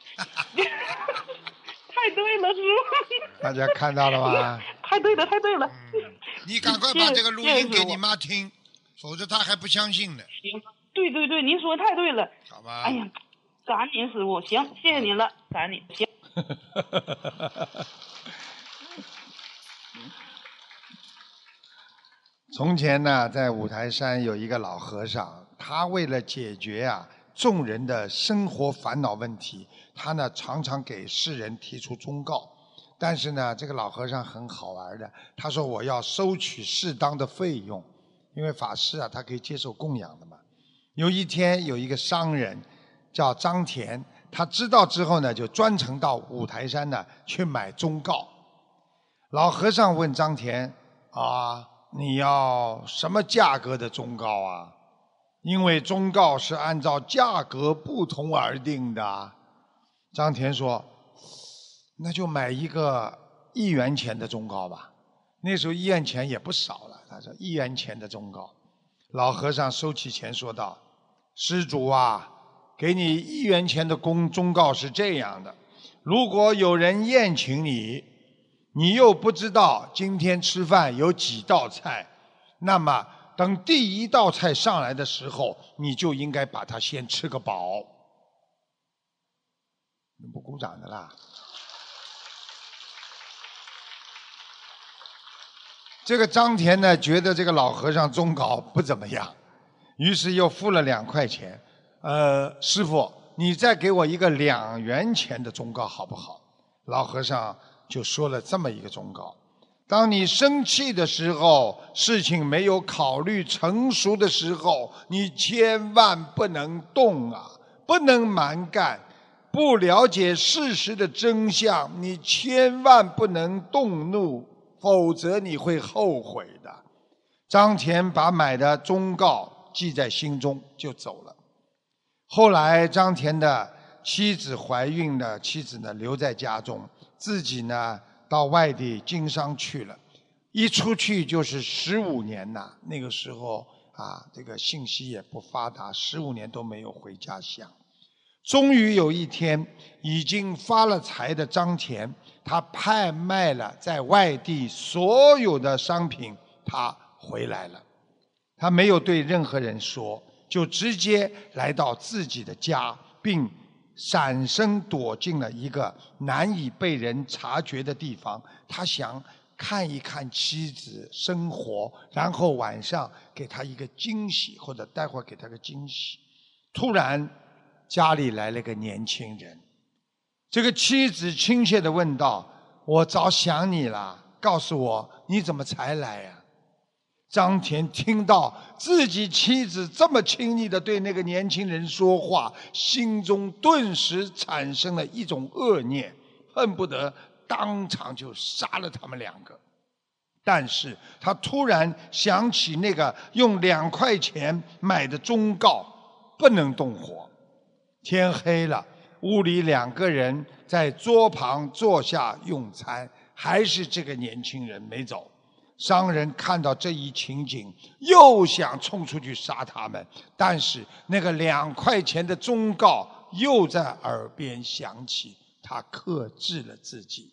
太对了，师傅，大家看到了吧？太对了，太对了。嗯，你赶快把这个录音给你妈听，否则他还不相信呢，行，对对对，您说的太对了。好吧？哎呀，感恩您师傅，行，谢谢您了，感恩您，行。从前呢，在五台山有一个老和尚，他为了解决啊众人的生活烦恼问题，他呢常常给世人提出忠告。但是呢，这个老和尚很好玩的，他说我要收取适当的费用，因为法师啊他可以接受供养的嘛。有一天有一个商人叫张田，他知道之后呢，就专程到五台山呢去买忠告。老和尚问张田啊，你要什么价格的忠告啊？因为忠告是按照价格不同而定的。张田说：“那就买一个一元钱的忠告吧。”那时候一元钱也不少了。他说：“一元钱的忠告。”老和尚收起钱说道：“施主啊，给你一元钱的公忠告是这样的：如果有人宴请你，你又不知道今天吃饭有几道菜，那么等第一道菜上来的时候，你就应该把它先吃个饱。不鼓掌的啦？这个张田呢，觉得这个老和尚忠告不怎么样，于是又付了两块钱。呃，师傅，你再给我一个两元钱的忠告好不好？老和尚就说了这么一个忠告：当你生气的时候，事情没有考虑成熟的时候，你千万不能动啊，不能蛮干。不了解事实的真相，你千万不能动怒，否则你会后悔的。张田把买的忠告记在心中，就走了。后来，张田的妻子怀孕了，妻子呢留在家中，自己呢到外地经商去了。一出去就是十五年呐，那个时候啊，这个信息也不发达，十五年都没有回家乡。终于有一天，已经发了财的张田，他拍卖了在外地所有的商品，他回来了。他没有对任何人说，就直接来到自己的家，并闪身躲进了一个难以被人察觉的地方。他想看一看妻子生活，然后晚上给她一个惊喜，或者待会儿给她个惊喜。突然，家里来了个年轻人。这个妻子亲切地问道：“我早想你了，告诉我你怎么才来呀、张田听到自己妻子这么亲昵地对那个年轻人说话，心中顿时产生了一种恶念，恨不得当场就杀了他们两个。但是他突然想起那个用两块钱买的忠告，不能动火。天黑了，屋里两个人在桌旁坐下用餐，还是这个年轻人没走。商人看到这一情景，又想冲出去杀他们，但是那个两块钱的忠告又在耳边响起，他克制了自己。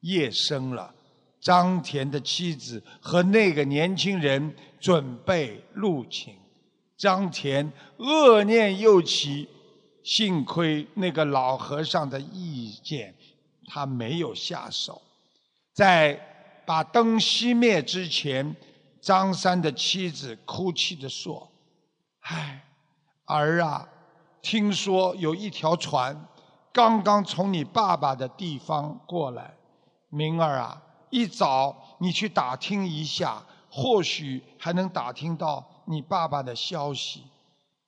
夜深了，张田的妻子和那个年轻人准备入寝，张田恶念又起，幸亏那个老和尚的意见，他没有下手。在把灯熄灭之前，张三的妻子哭泣地说：“唉，儿啊，听说有一条船刚刚从你爸爸的地方过来，明儿啊，一早你去打听一下，或许还能打听到你爸爸的消息。”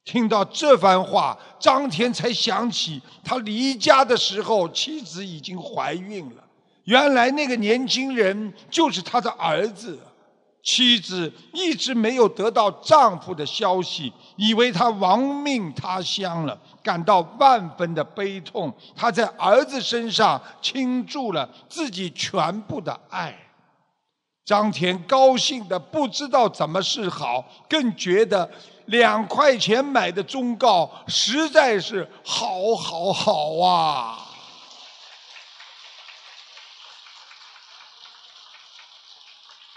听到这番话，张田才想起他离家的时候，妻子已经怀孕了。原来那个年轻人就是他的儿子。妻子一直没有得到丈夫的消息，以为他亡命他乡了，感到万分的悲痛。他在儿子身上倾注了自己全部的爱。张田高兴的不知道怎么是好，更觉得两块钱买的忠告实在是好好好啊！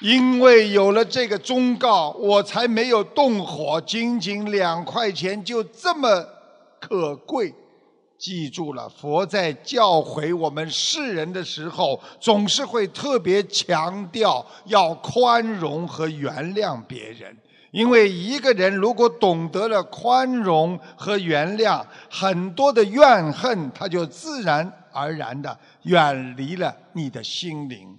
因为有了这个忠告，我才没有动火。仅仅两块钱就这么可贵。记住了，佛在教诲我们世人的时候，总是会特别强调要宽容和原谅别人。因为一个人如果懂得了宽容和原谅，很多的怨恨他就自然而然的远离了你的心灵。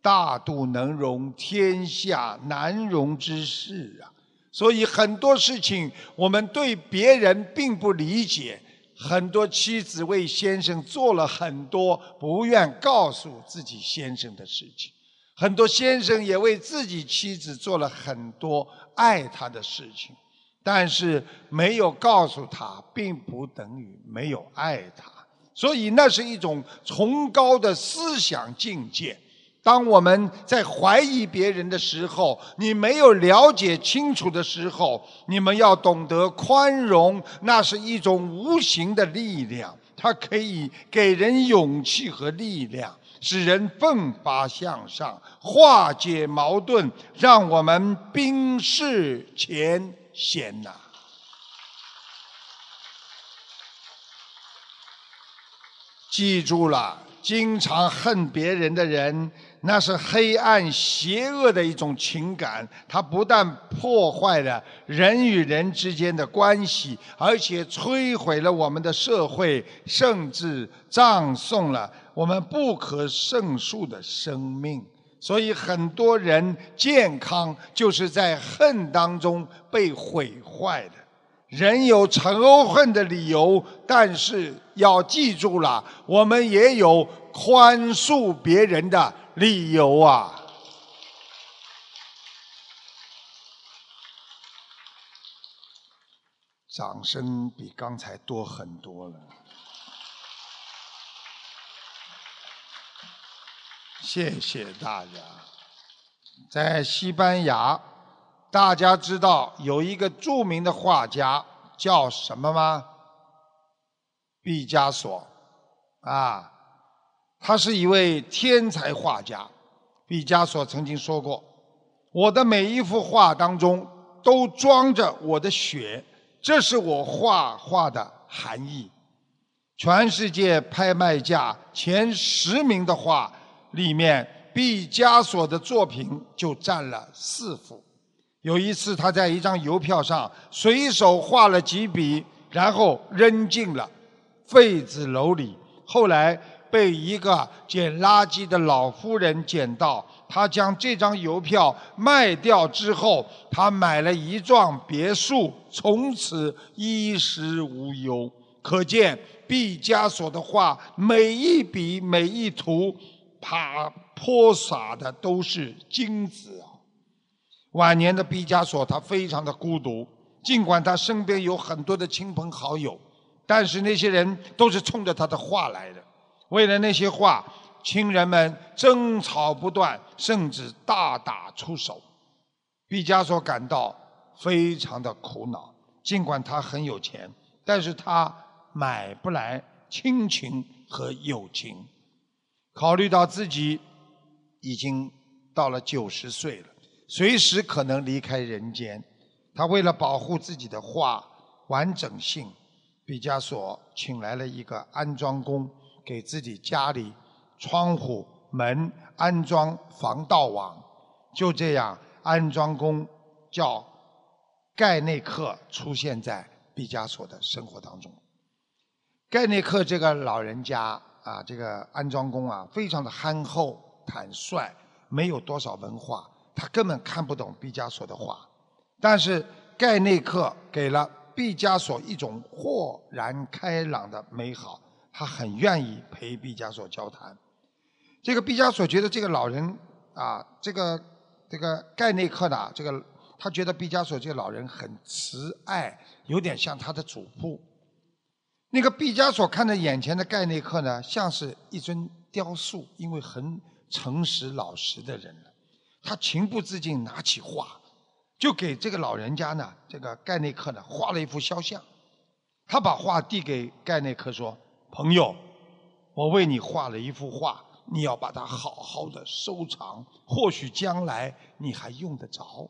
大度能容，天下难容之事啊！所以很多事情我们对别人并不理解。很多妻子为先生做了很多不愿告诉自己先生的事情，很多先生也为自己妻子做了很多爱他的事情，但是没有告诉他，并不等于没有爱他，所以那是一种崇高的思想境界。当我们在怀疑别人的时候，你没有了解清楚的时候，你们要懂得宽容，那是一种无形的力量，它可以给人勇气和力量，使人奋发向上，化解矛盾，让我们冰释前嫌呐。记住了，经常恨别人的人。那是黑暗邪恶的一种情感，它不但破坏了人与人之间的关系，而且摧毁了我们的社会，甚至葬送了我们不可胜数的生命。所以，很多人健康就是在恨当中被毁坏的。人有仇恨的理由，但是要记住了，我们也有宽恕别人的。理由啊！掌声比刚才多很多了。谢谢大家。在西班牙，大家知道有一个著名的画家叫什么吗？毕加索，啊。他是一位天才画家，毕加索曾经说过：“我的每一幅画当中都装着我的血，这是我画画的含义。”全世界拍卖价前十名的画里面，毕加索的作品就占了四幅。有一次，他在一张邮票上随手画了几笔，然后扔进了废纸篓里。后来。被一个捡垃圾的老妇人捡到，他将这张邮票卖掉之后，他买了一幢别墅，从此衣食无忧。可见毕加索的画，每一笔每一图，他泼洒的都是金子啊！晚年的毕加索，他非常的孤独，尽管他身边有很多的亲朋好友，但是那些人都是冲着他的画来的。为了那些话，亲人们争吵不断，甚至大打出手。毕加索感到非常的苦恼。尽管他很有钱，但是他买不来亲情和友情。考虑到自己已经到了九十岁了，随时可能离开人间，他为了保护自己的画完整性，毕加索请来了一个安装工。给自己家里窗户门安装防盗网，就这样，安装工叫盖内克出现在毕加索的生活当中。盖内克这个老人家啊，这个安装工啊，非常的憨厚坦率，没有多少文化，他根本看不懂毕加索的画。但是盖内克给了毕加索一种豁然开朗的美好，他很愿意陪毕加索交谈。这个毕加索觉得这个老人啊，这个这个盖内克呢这个，他觉得毕加索这个老人很慈爱，有点像他的祖父。那个毕加索看着眼前的盖内克呢，像是一尊雕塑，因为很诚实老实的人了。他情不自禁拿起画，就给这个老人家呢，这个盖内克呢画了一幅肖像。他把画递给盖内克说：“朋友，我为你画了一幅画，你要把它好好的收藏，或许将来你还用得着。”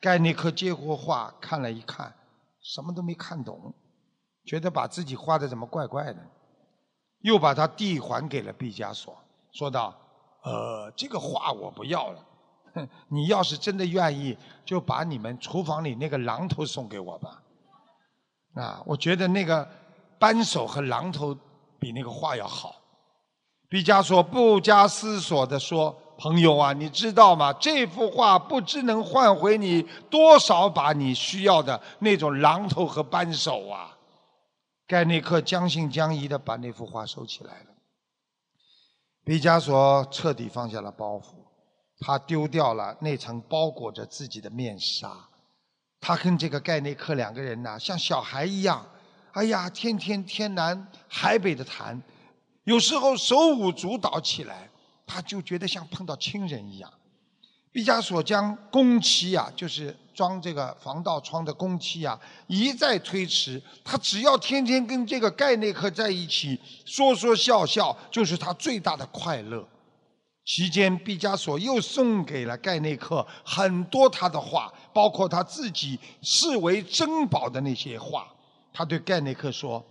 盖内克接过画看了一看，什么都没看懂。觉得把自己画的怎么怪怪的，又把它递还给了毕加索，说道：“呃，这个画我不要了，哼，你要是真的愿意，就把你们厨房里那个榔头送给我吧。啊，我觉得那个扳手和榔头比那个画要好。”毕加索不加思索地说：“朋友啊，你知道吗？这幅画不知能换回你多少把你需要的那种榔头和扳手啊！”盖内克将信将疑的把那幅画收起来了。毕加索彻底放下了包袱，他丢掉了那层包裹着自己的面纱。他跟这个盖内克两个人呐，像小孩一样，哎呀，天天天南海北的谈，有时候手舞足蹈起来，他就觉得像碰到亲人一样。毕加索将工期呀，就是装这个防盗窗的工期呀，一再推迟。他只要天天跟这个盖内克在一起，说说笑笑，就是他最大的快乐。期间，毕加索又送给了盖内克很多他的画，包括他自己视为珍宝的那些画。他对盖内克说。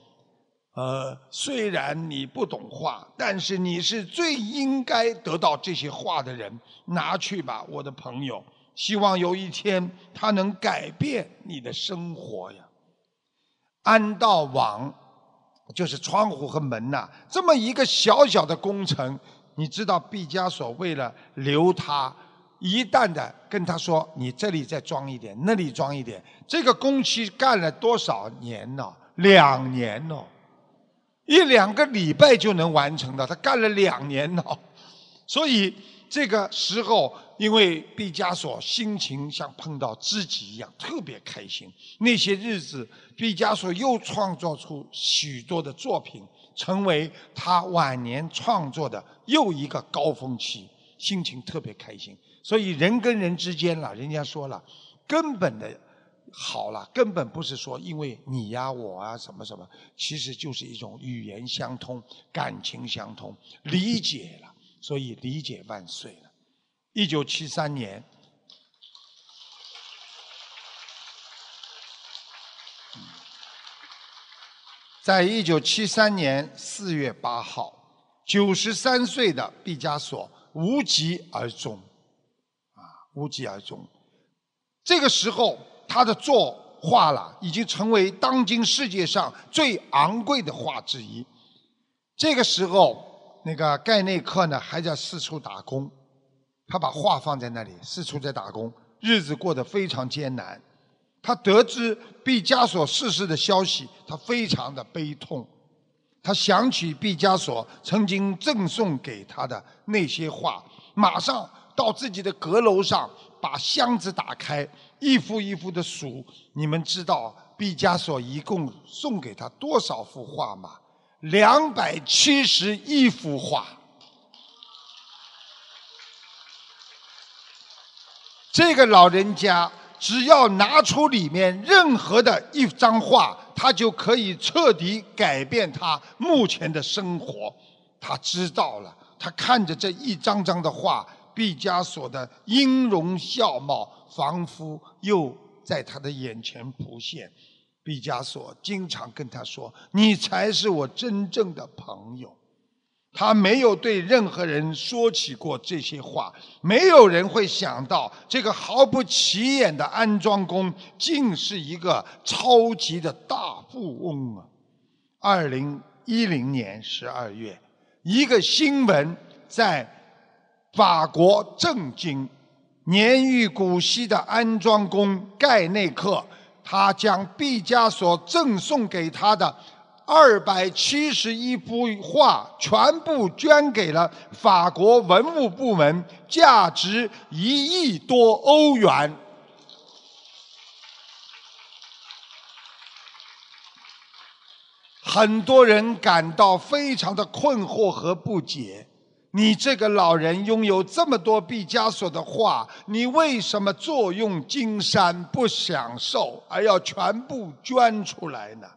呃，虽然你不懂画，但是你是最应该得到这些画的人。拿去吧，我的朋友。希望有一天它能改变你的生活呀。安道网就是窗户和门呐，这么一个小小的工程，你知道毕加索为了留它，一旦的跟他说：“你这里再装一点，那里装一点。”这个工期干了多少年呢？两年呢。一两个礼拜就能完成的，他干了两年呢，所以这个时候，因为毕加索心情像碰到知己一样，特别开心。那些日子，毕加索又创作出许多的作品，成为他晚年创作的又一个高峰期，心情特别开心。所以人跟人之间了，人家说了，根本的。好了，根本不是说因为你呀我啊什么什么，其实就是一种语言相通、感情相通、理解了，所以理解万岁了。一九七三年，在一九七三年四月八号，九十三岁的毕加索无疾而终，啊，无疾而终。这个时候。他的作画了，已经成为当今世界上最昂贵的画之一。这个时候，那个盖内克呢还在四处打工，他把画放在那里，四处在打工，日子过得非常艰难。他得知毕加索逝世的消息，他非常的悲痛。他想起毕加索曾经赠送给他的那些画，马上到自己的阁楼上，把箱子打开。一幅一幅的数，你们知道毕加索一共送给他多少幅画吗？两百七十一幅画。这个老人家只要拿出里面任何的一张画，他就可以彻底改变他目前的生活。他知道了，他看着这一张张的画。毕加索的音容笑貌仿佛又在他的眼前浮现。毕加索经常跟他说：“你才是我真正的朋友。”他没有对任何人说起过这些话。没有人会想到，这个毫不起眼的安装工，竟是一个超级的大富翁啊！二零一零年十二月，一个新闻在。法国震惊，年逾古稀的安装工盖内克他将毕加索赠送给他的二百七十一幅画全部捐给了法国文物部门，价值一亿多欧元。很多人感到非常的困惑和不解。你这个老人拥有这么多毕加索的画，你为什么坐拥金山不享受，而要全部捐出来呢？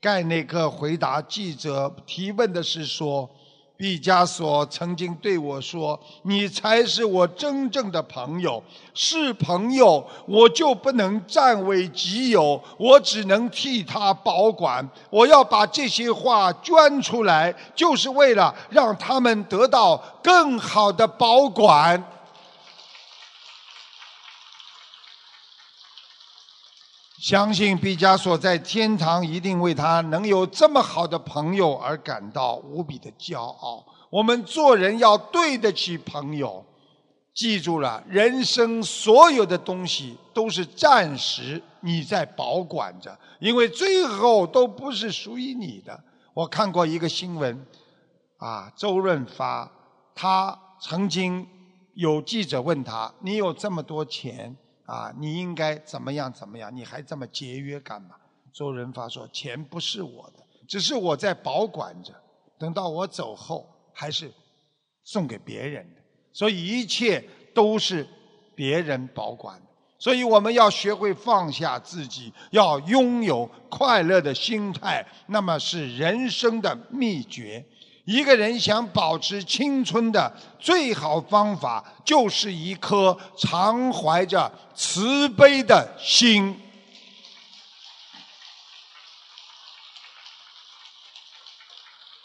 盖内克回答记者提问的是说。毕加索曾经对我说：“你才是我真正的朋友，是朋友我就不能占为己有，我只能替他保管。我要把这些画捐出来，就是为了让他们得到更好的保管。”相信毕加索在天堂一定为他能有这么好的朋友而感到无比的骄傲。我们做人要对得起朋友，记住了，人生所有的东西都是暂时你在保管着，因为最后都不是属于你的。我看过一个新闻，啊，周润发，他曾经有记者问他：“你有这么多钱？”啊，你应该怎么样怎么样？你还这么节约干嘛？周润发说：“钱不是我的，只是我在保管着，等到我走后，还是送给别人的。所以一切都是别人保管的。所以我们要学会放下自己，要拥有快乐的心态，那么是人生的秘诀。”一个人想保持青春的最好方法，就是一颗常怀着慈悲的心。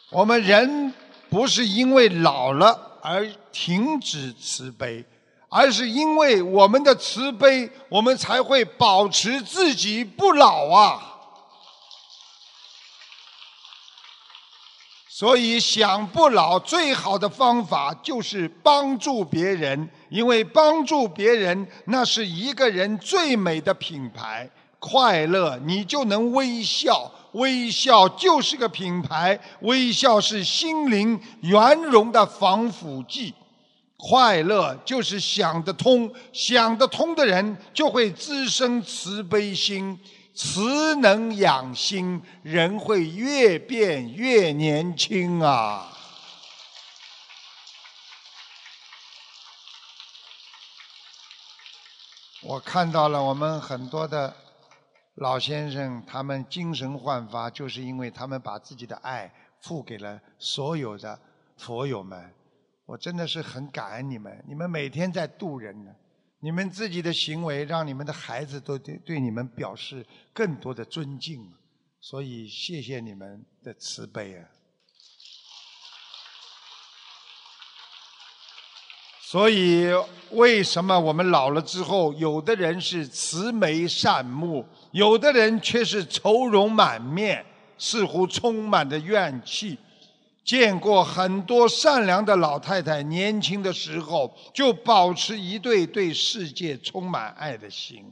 我们人不是因为老了而停止慈悲，而是因为我们的慈悲，我们才会保持自己不老啊。所以，想不老最好的方法就是帮助别人，因为帮助别人那是一个人最美的品牌。快乐，你就能微笑，微笑就是个品牌，微笑是心灵圆融的防腐剂。快乐就是想得通，想得通的人就会滋生慈悲心。慈能养心，人会越变越年轻啊！我看到了我们很多的老先生，他们精神焕发，就是因为他们把自己的爱付给了所有的佛友们。我真的是很感恩你们，你们每天在度人呢。你们自己的行为让你们的孩子都对对你们表示更多的尊敬，所以谢谢你们的慈悲啊！所以为什么我们老了之后，有的人是慈眉善目，有的人却是愁容满面，似乎充满着怨气？见过很多善良的老太太，年轻的时候就保持一对对世界充满爱的心，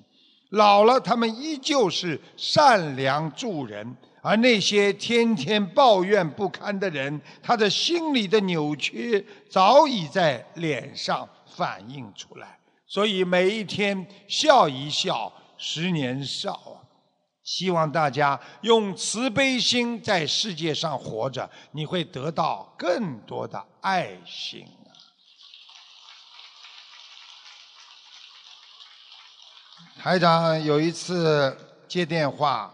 老了他们依旧是善良助人。而那些天天抱怨不堪的人，他的心里的扭曲早已在脸上反映出来。所以每一天笑一笑，十年少。希望大家用慈悲心在世界上活着，你会得到更多的爱心啊！台长有一次接电话，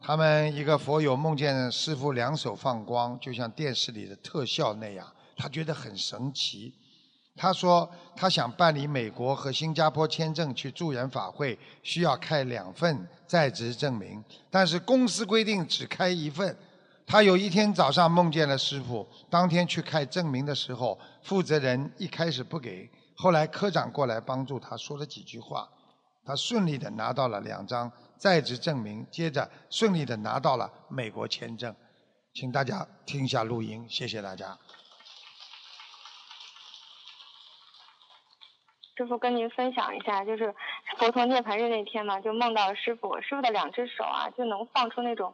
他们一个佛友梦见师傅两手放光，就像电视里的特效那样，他觉得很神奇。他说他想办理美国和新加坡签证去助人法会，需要开两份在职证明，但是公司规定只开一份。他有一天早上梦见了师傅，当天去开证明的时候，负责人一开始不给，后来科长过来帮助他说了几句话，他顺利的拿到了两张在职证明，接着顺利的拿到了美国签证。请大家听一下录音，谢谢大家。师傅跟您分享一下，就是佛陀涅槃日那天嘛，就梦到师傅，师傅的两只手啊，就能放出那种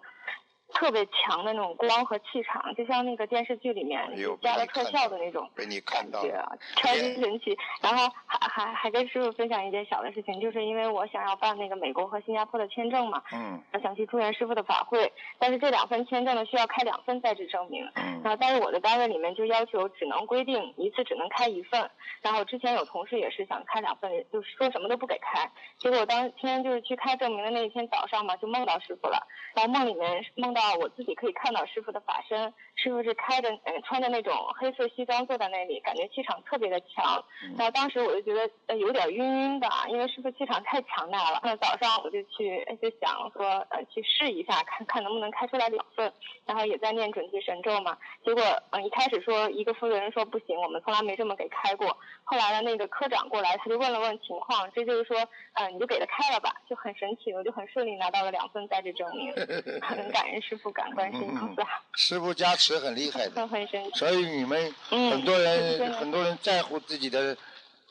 特别强的那种光和气场，就像那个电视剧里面加了特效的那种被你看到了，感觉啊，超级神奇。然后还还还跟师傅分享一件小的事情，就是因为我想要办那个美国和新加坡的签证嘛，嗯我想去助缘师傅的法会，但是这两份签证呢需要开两份在职证明。嗯然后，但是我的单位里面就要求只能规定一次只能开一份。然后之前有同事也是想开两份，就是说什么都不给开。结果我当天就是去开证明的那一天早上嘛，就梦到师傅了。然后梦里面梦到我自己可以看到师傅的法身，师傅是开着呃穿着那种黑色西装坐在那里，感觉气场特别的强。然后当时我就觉得呃有点晕晕的，啊因为师傅气场太强大了。那早上我就去呃就想说呃去试一下，看看能不能开出来两份。然后也在念准提神咒嘛。结果嗯一开始说一个负责人说不行，我们从来没这么给开过。后来呢那个科长过来，他就问了问情况，这就是说呃你就给他开了吧，就很神奇，我就很顺利拿到了两份在职证明，很感恩师傅，感恩观世音菩萨，师傅加持很厉害的，很很神奇。所以你们嗯很多人、对很多人在乎自己的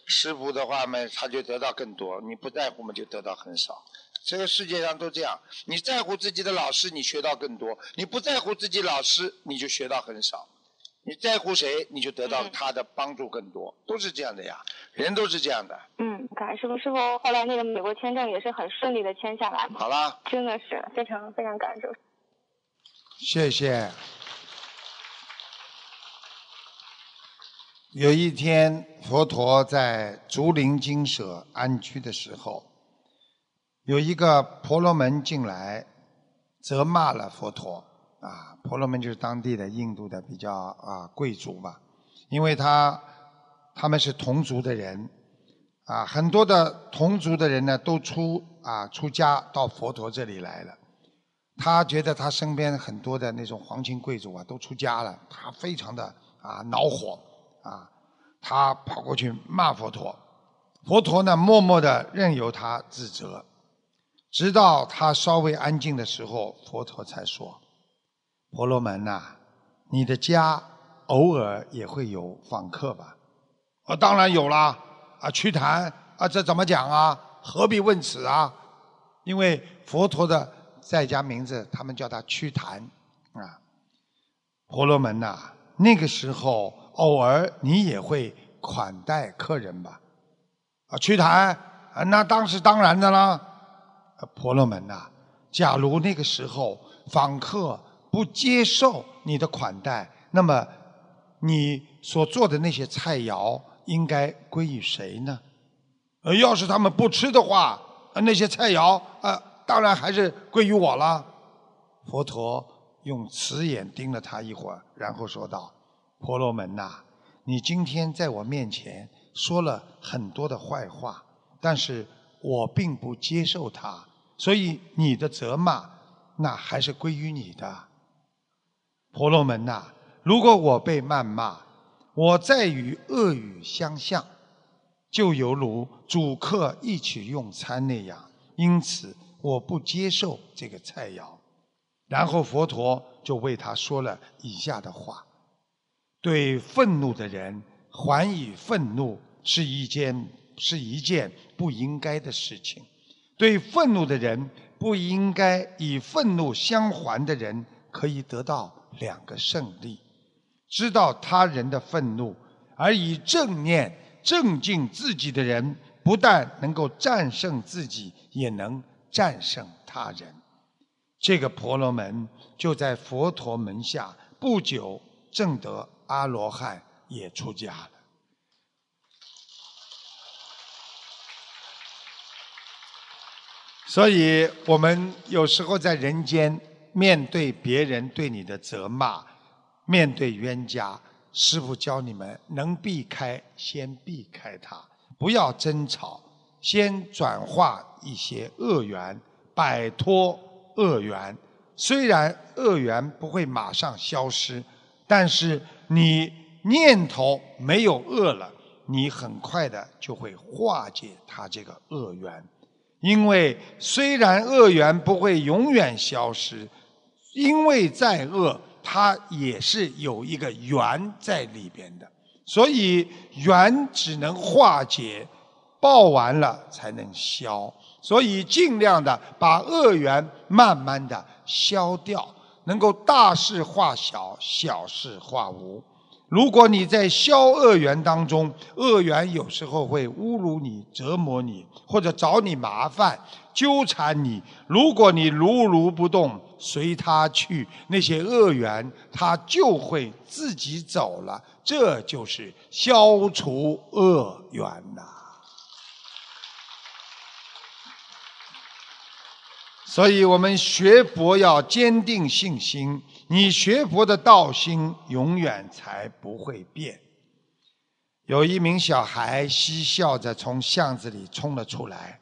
师傅的话嘛，他就得到更多；你不在乎嘛，就得到很少。这个世界上都这样，你在乎自己的老师，你学到更多；你不在乎自己老师，你就学到很少。你在乎谁，你就得到嗯。他的帮助更多，都是这样的呀，人都是这样的。嗯，感恩师傅，师傅后来那个美国签证也是很顺利的签下来，好啦，真的是非常非常感恩师傅。谢谢。有一天，佛陀在竹林精舍安居的时候，有一个婆罗门进来，责骂了佛陀。啊，婆罗门就是当地的印度的比较啊贵族吧，因为他他们是同族的人，啊，很多的同族的人呢都出啊出家到佛陀这里来了。他觉得他身边很多的那种皇亲贵族啊都出家了，他非常的啊恼火啊，他跑过去骂佛陀，佛陀呢默默的任由他自责，直到他稍微安静的时候，佛陀才说：“婆罗门呐、你的家偶尔也会有访客吧？”啊，当然有啦，啊，去谈啊，这怎么讲啊？何必问此啊？因为佛陀的再加名字，他们叫他屈檀啊。婆罗门呐、那个时候偶尔你也会款待客人吧？啊，屈檀啊，那当是当然的啦。婆罗门呐、假如那个时候访客不接受你的款待，那么你所做的那些菜肴应该归于谁呢？呃，要是他们不吃的话，那些菜肴，呃，当然还是归于我了。佛陀用慈眼盯了他一会儿，然后说道：“婆罗门呐、你今天在我面前说了很多的坏话，但是我并不接受它，所以你的责骂，那还是归于你的。婆罗门呐、如果我被谩骂，我再与恶语相向，就犹如主客一起用餐那样，因此我不接受这个菜肴。然后佛陀就为他说了以下的话：对愤怒的人还以愤怒是一件是一件不应该的事情，对愤怒的人不应该以愤怒相还的人可以得到两个胜利。知道他人的愤怒，而以正念正敬自己的人，不但能够战胜自己，也能战胜他人。这个婆罗门就在佛陀门下，不久证得阿罗汉，也出家了。所以，我们有时候在人间面对别人对你的责骂，面对冤家，师傅教你们能避开，先避开他，不要争吵，先转化一些恶缘，摆脱恶缘。虽然恶缘不会马上消失，但是你念头没有恶了，你很快的就会化解它这个恶缘。因为虽然恶缘不会永远消失，因为再恶，它也是有一个缘在里边的，所以缘只能化解报完了才能消。所以尽量的把恶缘慢慢的消掉，能够大事化小，小事化无。如果你在消恶缘当中，恶缘有时候会侮辱你、折磨你，或者找你麻烦、纠缠你。如果你如如不动，随他去，那些恶缘他就会自己走了。这就是消除恶缘呐。所以我们学佛要坚定信心，你学佛的道心永远才不会变。有一名小孩嬉笑着从巷子里冲了出来，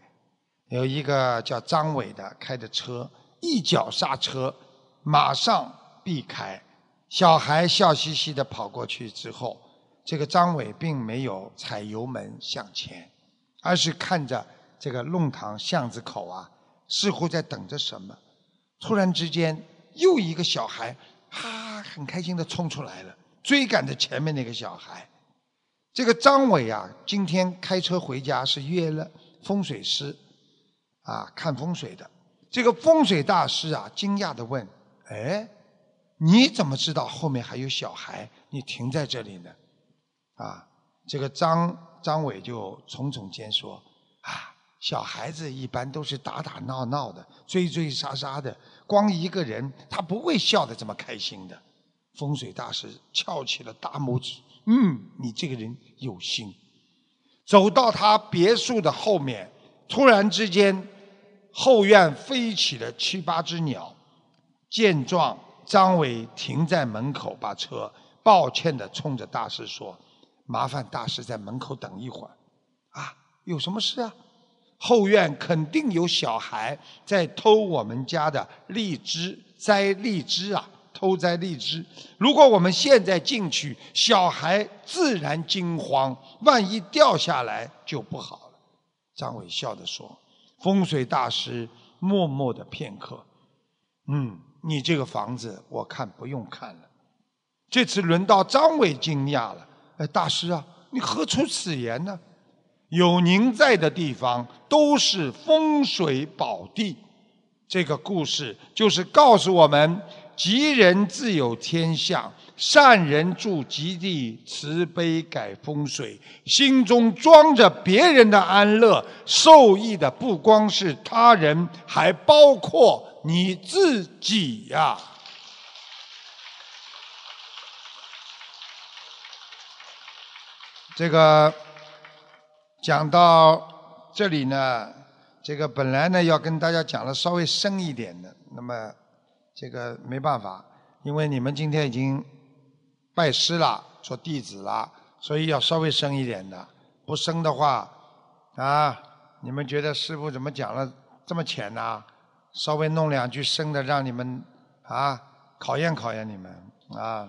有一个叫张伟的开着车一脚刹车，马上避开。小孩笑嘻嘻的跑过去之后，这个张伟并没有踩油门向前，而是看着这个弄堂巷子口啊。似乎在等着什么，突然之间，又一个小孩，哈，很开心的冲出来了，追赶着前面那个小孩。这个张伟啊，今天开车回家是约了风水师，啊，看风水的。这个风水大师啊，惊讶的问：“哎，你怎么知道后面还有小孩？你停在这里呢？”啊，这个张张伟就耸耸肩说：“。”小孩子一般都是打打闹闹的，追追杀杀的，光一个人他不会笑得这么开心的。风水大师翘起了大拇指，嗯，你这个人有心。走到他别墅的后面，突然之间，后院飞起了七八只鸟。见状，张伟停在门口，把车抱歉地冲着大师说：“麻烦大师在门口等一会儿。”啊，有什么事啊？后院肯定有小孩在偷我们家的荔枝，摘荔枝啊，偷摘荔枝。如果我们现在进去，小孩自然惊慌，万一掉下来就不好了。张伟笑着说：“风水大师默默的片刻，嗯，你这个房子我看不用看了。”这次轮到张伟惊讶了：“哎，大师啊，你何出此言呢？”有您在的地方都是风水宝地，这个故事就是告诉我们：吉人自有天相，善人住吉地，慈悲改风水。心中装着别人的安乐，受益的不光是他人，还包括你自己呀。这个。讲到这里呢，这个本来呢要跟大家讲的稍微深一点的，那么这个没办法，因为你们今天已经拜师了，做弟子了，所以要稍微深一点的。不深的话，啊，你们觉得师傅怎么讲了这么浅呢？稍微弄两句深的，让你们啊考验考验你们啊。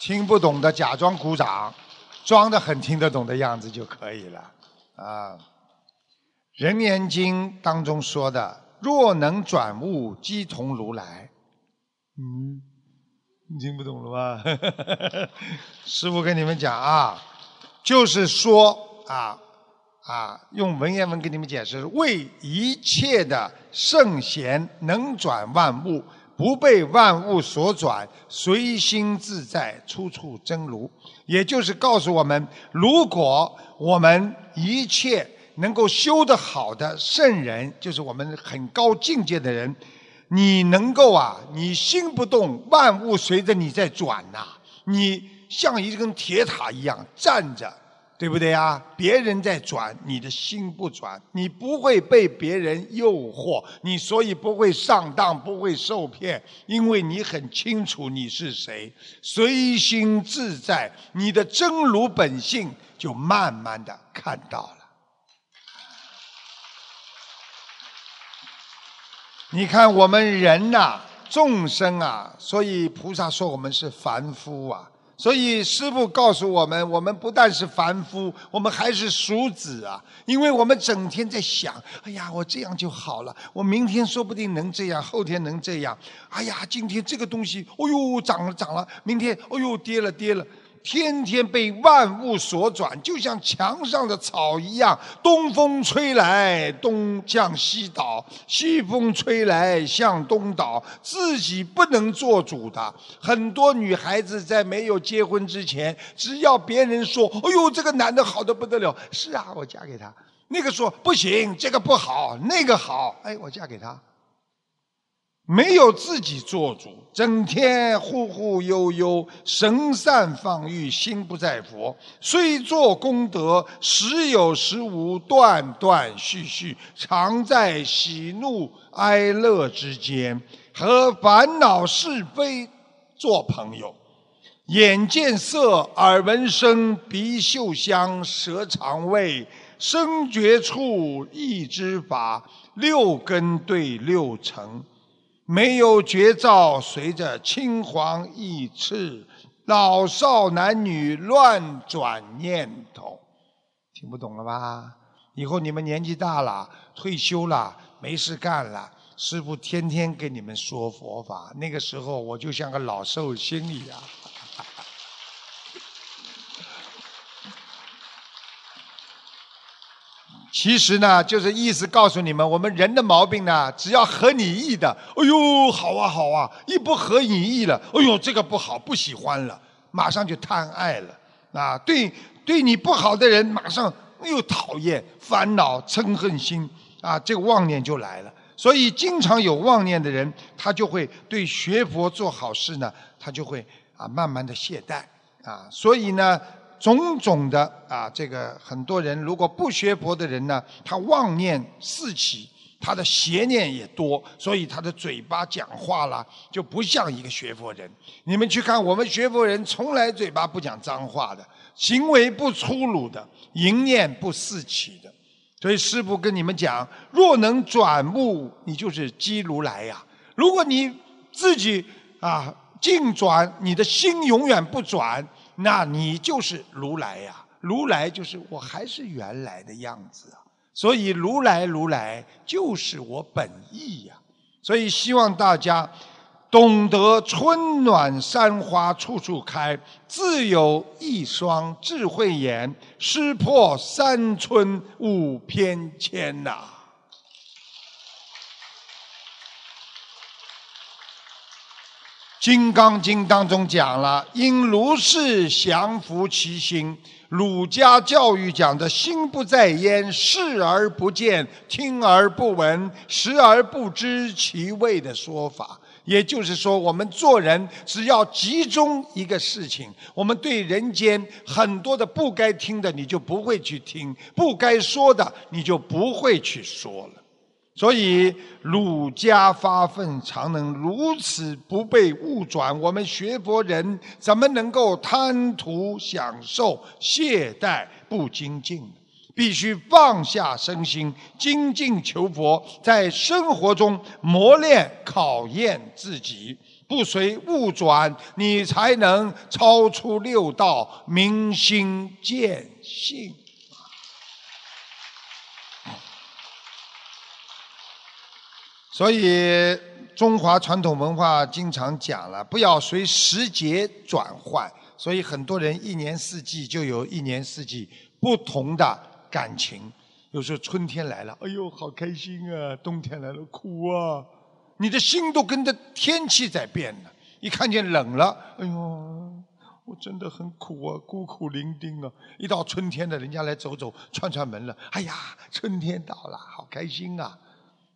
听不懂的假装鼓掌。装的很听得懂的样子就可以了，啊，《人言经》当中说的“若能转物，即同如来”，嗯，你听不懂了吧？师傅跟你们讲啊，就是说啊啊，用文言文给你们解释：为一切的圣贤能转万物。不被万物所转，随心自在，处处真如。也就是告诉我们，如果我们一切能够修得好的圣人，就是我们很高境界的人，你能够啊，你心不动，万物随着你在转呐，你像一根铁塔一样站着。对不对啊？别人在转，你的心不转，你不会被别人诱惑，你所以不会上当，不会受骗，因为你很清楚你是谁，随心自在，你的真如本性就慢慢的看到了。你看我们人呐，众生啊，所以菩萨说我们是凡夫啊。所以师父告诉我们，我们不但是凡夫，我们还是俗子啊！因为我们整天在想，哎呀，我这样就好了，我明天说不定能这样，后天能这样。哎呀，今天这个东西，哦呦，涨了涨了，明天，哦呦，跌了跌了。天天被万物所转，就像墙上的草一样，东风吹来东向西倒，西风吹来向东倒，自己不能做主的。很多女孩子在没有结婚之前，只要别人说：“哎呦，这个男的好的不得了。”是啊，我嫁给他。那个说不行，这个不好，那个好，哎，我嫁给他。没有自己做主，整天忽忽悠悠，神散放逸，心不在佛。虽做功德，时有时无，断断续续，常在喜怒哀乐之间，和烦恼是非做朋友。眼见色，耳闻声，鼻嗅香，舌尝味，身觉处，意知法，六根对六尘。没有绝招，随着青黄易赤，老少男女乱转念头，听不懂了吧？以后你们年纪大了，退休了，没事干了，师傅天天给你们说佛法，那个时候我就像个老寿星一样。其实呢，就是意思告诉你们，我们人的毛病呢，只要合你意的，哎呦，好啊好啊，一不合你意了，哎呦，这个不好，不喜欢了，马上就贪爱了，啊，对，对你不好的人，马上又讨厌、烦恼、嗔恨心，啊，这个妄念就来了。所以，经常有妄念的人，他就会对学佛做好事呢，他就会啊，慢慢的懈怠，啊，所以呢。种种的啊，这个很多人如果不学佛的人呢，他妄念四起，他的邪念也多，所以他的嘴巴讲话了就不像一个学佛人。你们去看我们学佛人，从来嘴巴不讲脏话的，行为不粗鲁的，淫念不四起的。所以师父跟你们讲，若能转目，你就是积如来呀。如果你自己啊静转，你的心永远不转。那你就是如来呀，如来就是我还是原来的样子啊，所以如来如来就是我本意呀，所以希望大家懂得春暖山花处处开，自有一双智慧眼，识破三春五偏迁呐。《金刚经》当中讲了，因如是降伏其心。儒家教育讲的心不在焉，视而不见，听而不闻，食而不知其味的说法。也就是说，我们做人只要集中一个事情，我们对人间很多的不该听的，你就不会去听；不该说的，你就不会去说了。所以儒家发愤，常能如此不被误转。我们学佛人怎么能够贪图享受、懈怠不精进呢？必须放下身心，精进求佛，在生活中磨练、考验自己，不随物转，你才能超出六道，明心见性。所以，中华传统文化经常讲了，不要随时节转换。所以，很多人一年四季就有一年四季不同的感情。有时候春天来了，哎呦，好开心啊！冬天来了，苦啊！你的心都跟着天气在变呢。一看见冷了，哎呦，我真的很苦啊，孤苦伶仃啊！一到春天了，人家来走走串串门了，哎呀，春天到了，好开心啊！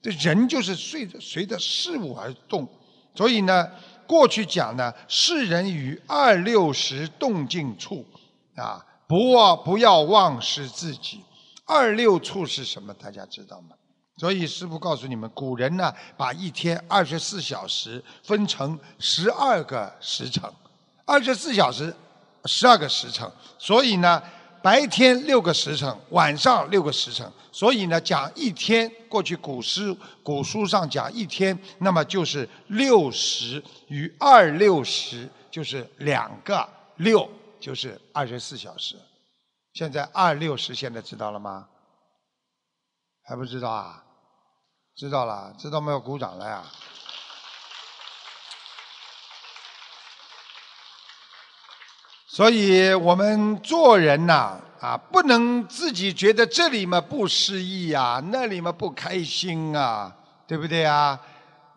这人就是随着随着事物而动，所以呢，过去讲呢，世人与二六十动静处，啊，不不要忘失自己。二六处是什么？大家知道吗？所以师父告诉你们，古人呢，把一天二十四小时分成十二个时辰，二十四小时，十二个时辰，所以呢。白天六个时辰，晚上六个时辰，所以呢，讲一天，过去古诗古书上讲一天，那么就是六十与二六十，就是两个六，就是二十四小时。现在二六十，现在知道了吗？还不知道啊？知道了，知道没有？鼓掌了呀！所以我们做人呐、啊，不能自己觉得这里嘛不适意啊，那里嘛不开心啊，对不对啊？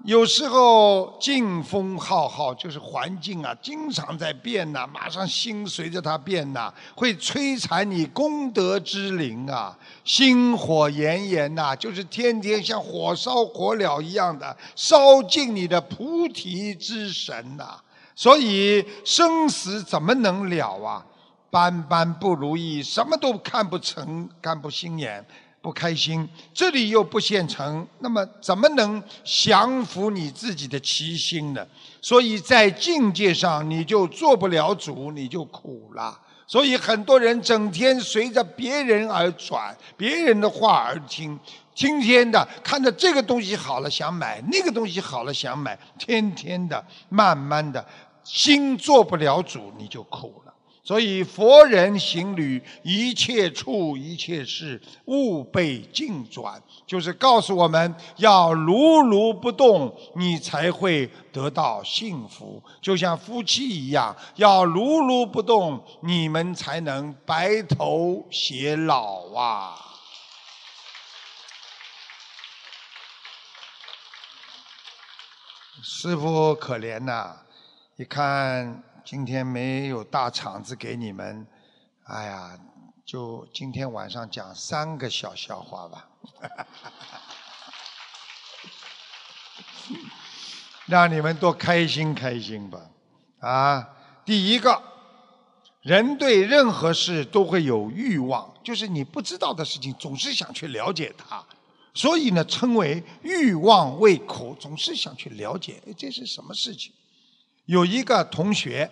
有时候境风浩浩，就是环境啊，经常在变呐、马上心随着它变呐、会摧残你功德之灵啊。心火炎炎呐、就是天天像火烧火燎一样的烧尽你的菩提之神呐、所以生死怎么能了啊？般般不如意，什么都看不成，看不心眼，不开心。这里又不现成，那么怎么能降服你自己的奇心呢？所以在境界上，你就做不了主，你就苦了。所以很多人整天随着别人而转，别人的话而听，天天的看着这个东西好了想买，那个东西好了想买，天天的，慢慢的，心做不了主，你就苦了。所以佛人行旅，一切处一切事，勿被境转，就是告诉我们要如如不动，你才会得到幸福。就像夫妻一样，要如如不动，你们才能白头偕老啊！师傅可怜呐、一看今天没有大场子给你们，哎呀，就今天晚上讲三个小笑话吧，让你们多开心开心吧。啊，第一个，人对任何事都会有欲望，就是你不知道的事情，总是想去了解它。所以呢，称为欲望为苦，总是想去了解，哎，这是什么事情？有一个同学，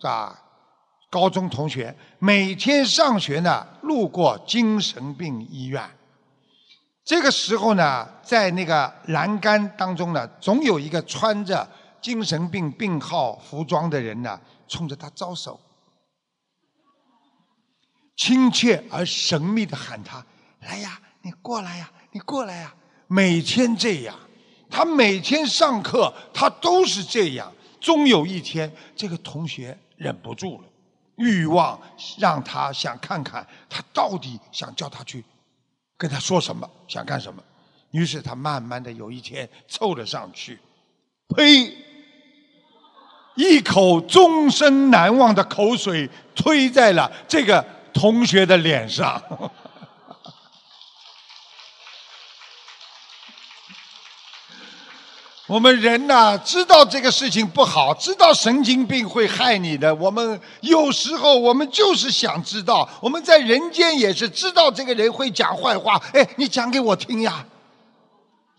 啊，高中同学，每天上学呢，路过精神病医院。这个时候呢，在那个栏杆当中呢，总有一个穿着精神病病号服装的人呢，冲着他招手，亲切而神秘的喊他：“来呀，你过来呀，你过来呀！”每天这样，他每天上课，他都是这样。终有一天，这个同学忍不住了，欲望让他想看看他到底想叫他去跟他说什么，想干什么。于是他慢慢的有一天凑了上去，呸！一口终身难忘的口水推在了这个同学的脸上。我们人呐、知道这个事情不好，知道神经病会害你的。我们有时候我们就是想知道，我们在人间也是知道这个人会讲坏话。哎，你讲给我听呀！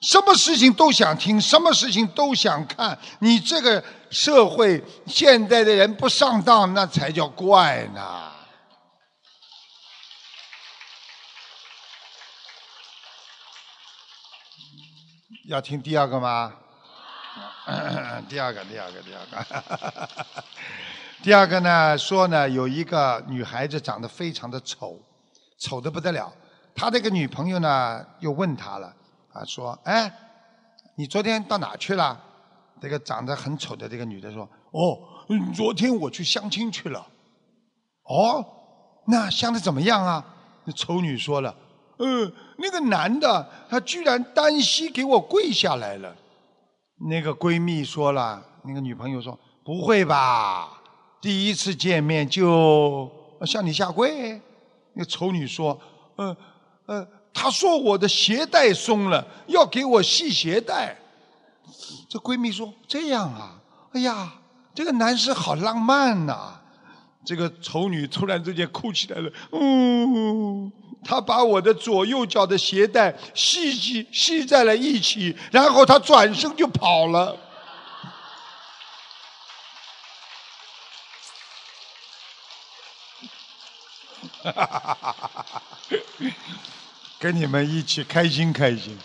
什么事情都想听，什么事情都想看。你这个社会现在的人不上当，那才叫怪呢。要听第二个吗？第二个，第二个，第二个。第二个呢，说呢，有一个女孩子长得非常的丑，丑的不得了。他这个女朋友呢，又问他了，啊，说，哎，你昨天到哪去了？这个长得很丑的这个女的说，哦，昨天我去相亲去了。哦，那相的怎么样啊？那丑女说了，嗯，那个男的他居然单膝给我跪下来了。那个闺蜜说了，那个女朋友说：“不会吧，第一次见面就向你下跪？”那个丑女说：“呃呃，她说我的鞋带松了，要给我系鞋带。”这闺蜜说：“这样啊，哎呀，这个男士好浪漫呐、这个丑女突然之间哭起来了，嗯，她把我的左右脚的鞋带系系系在了一起，然后她转身就跑了。哈哈哈哈哈跟你们一起开心开心，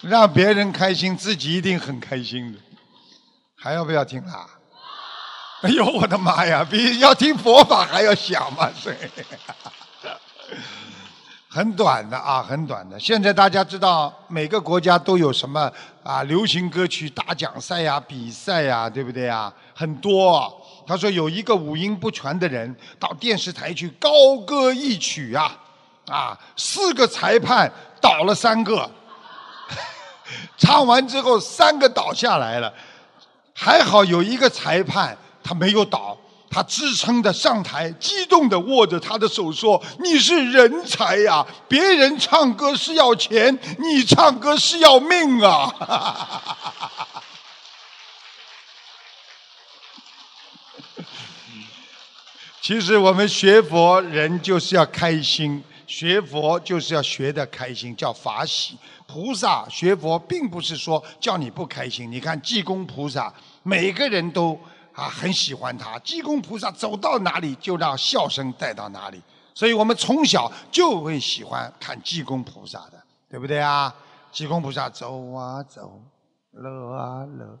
让别人开心，自己一定很开心的。还要不要听啦？哎呦，我的妈呀，比要听佛法还要响嘛！这 很短的啊，很短的。现在大家知道每个国家都有什么啊流行歌曲大奖赛呀、比赛呀，对不对呀？很多。他说有一个五音不全的人到电视台去高歌一曲啊，啊，四个裁判倒了三个，唱完之后三个倒下来了，还好有一个裁判他没有倒。他支撑的上台，激动的握着他的手说：“你是人才呀！别人唱歌是要钱，你唱歌是要命啊！” 其实我们学佛人就是要开心，学佛就是要学的开心，叫法喜。菩萨学佛并不是说叫你不开心。你看济公菩萨，每个人都啊很喜欢他。济公菩萨走到哪里就让笑声带到哪里，所以我们从小就会喜欢看济公菩萨的，对不对啊？济公菩萨走啊走，乐啊乐，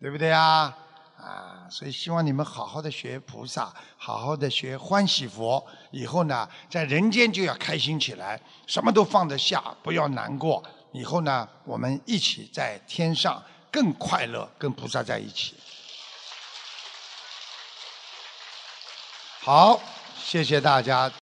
对不对啊？啊，所以希望你们好好的学菩萨，好好的学欢喜佛，以后呢，在人间就要开心起来，什么都放得下，不要难过。以后呢，我们一起在天上更快乐，跟菩萨在一起。好，谢谢大家。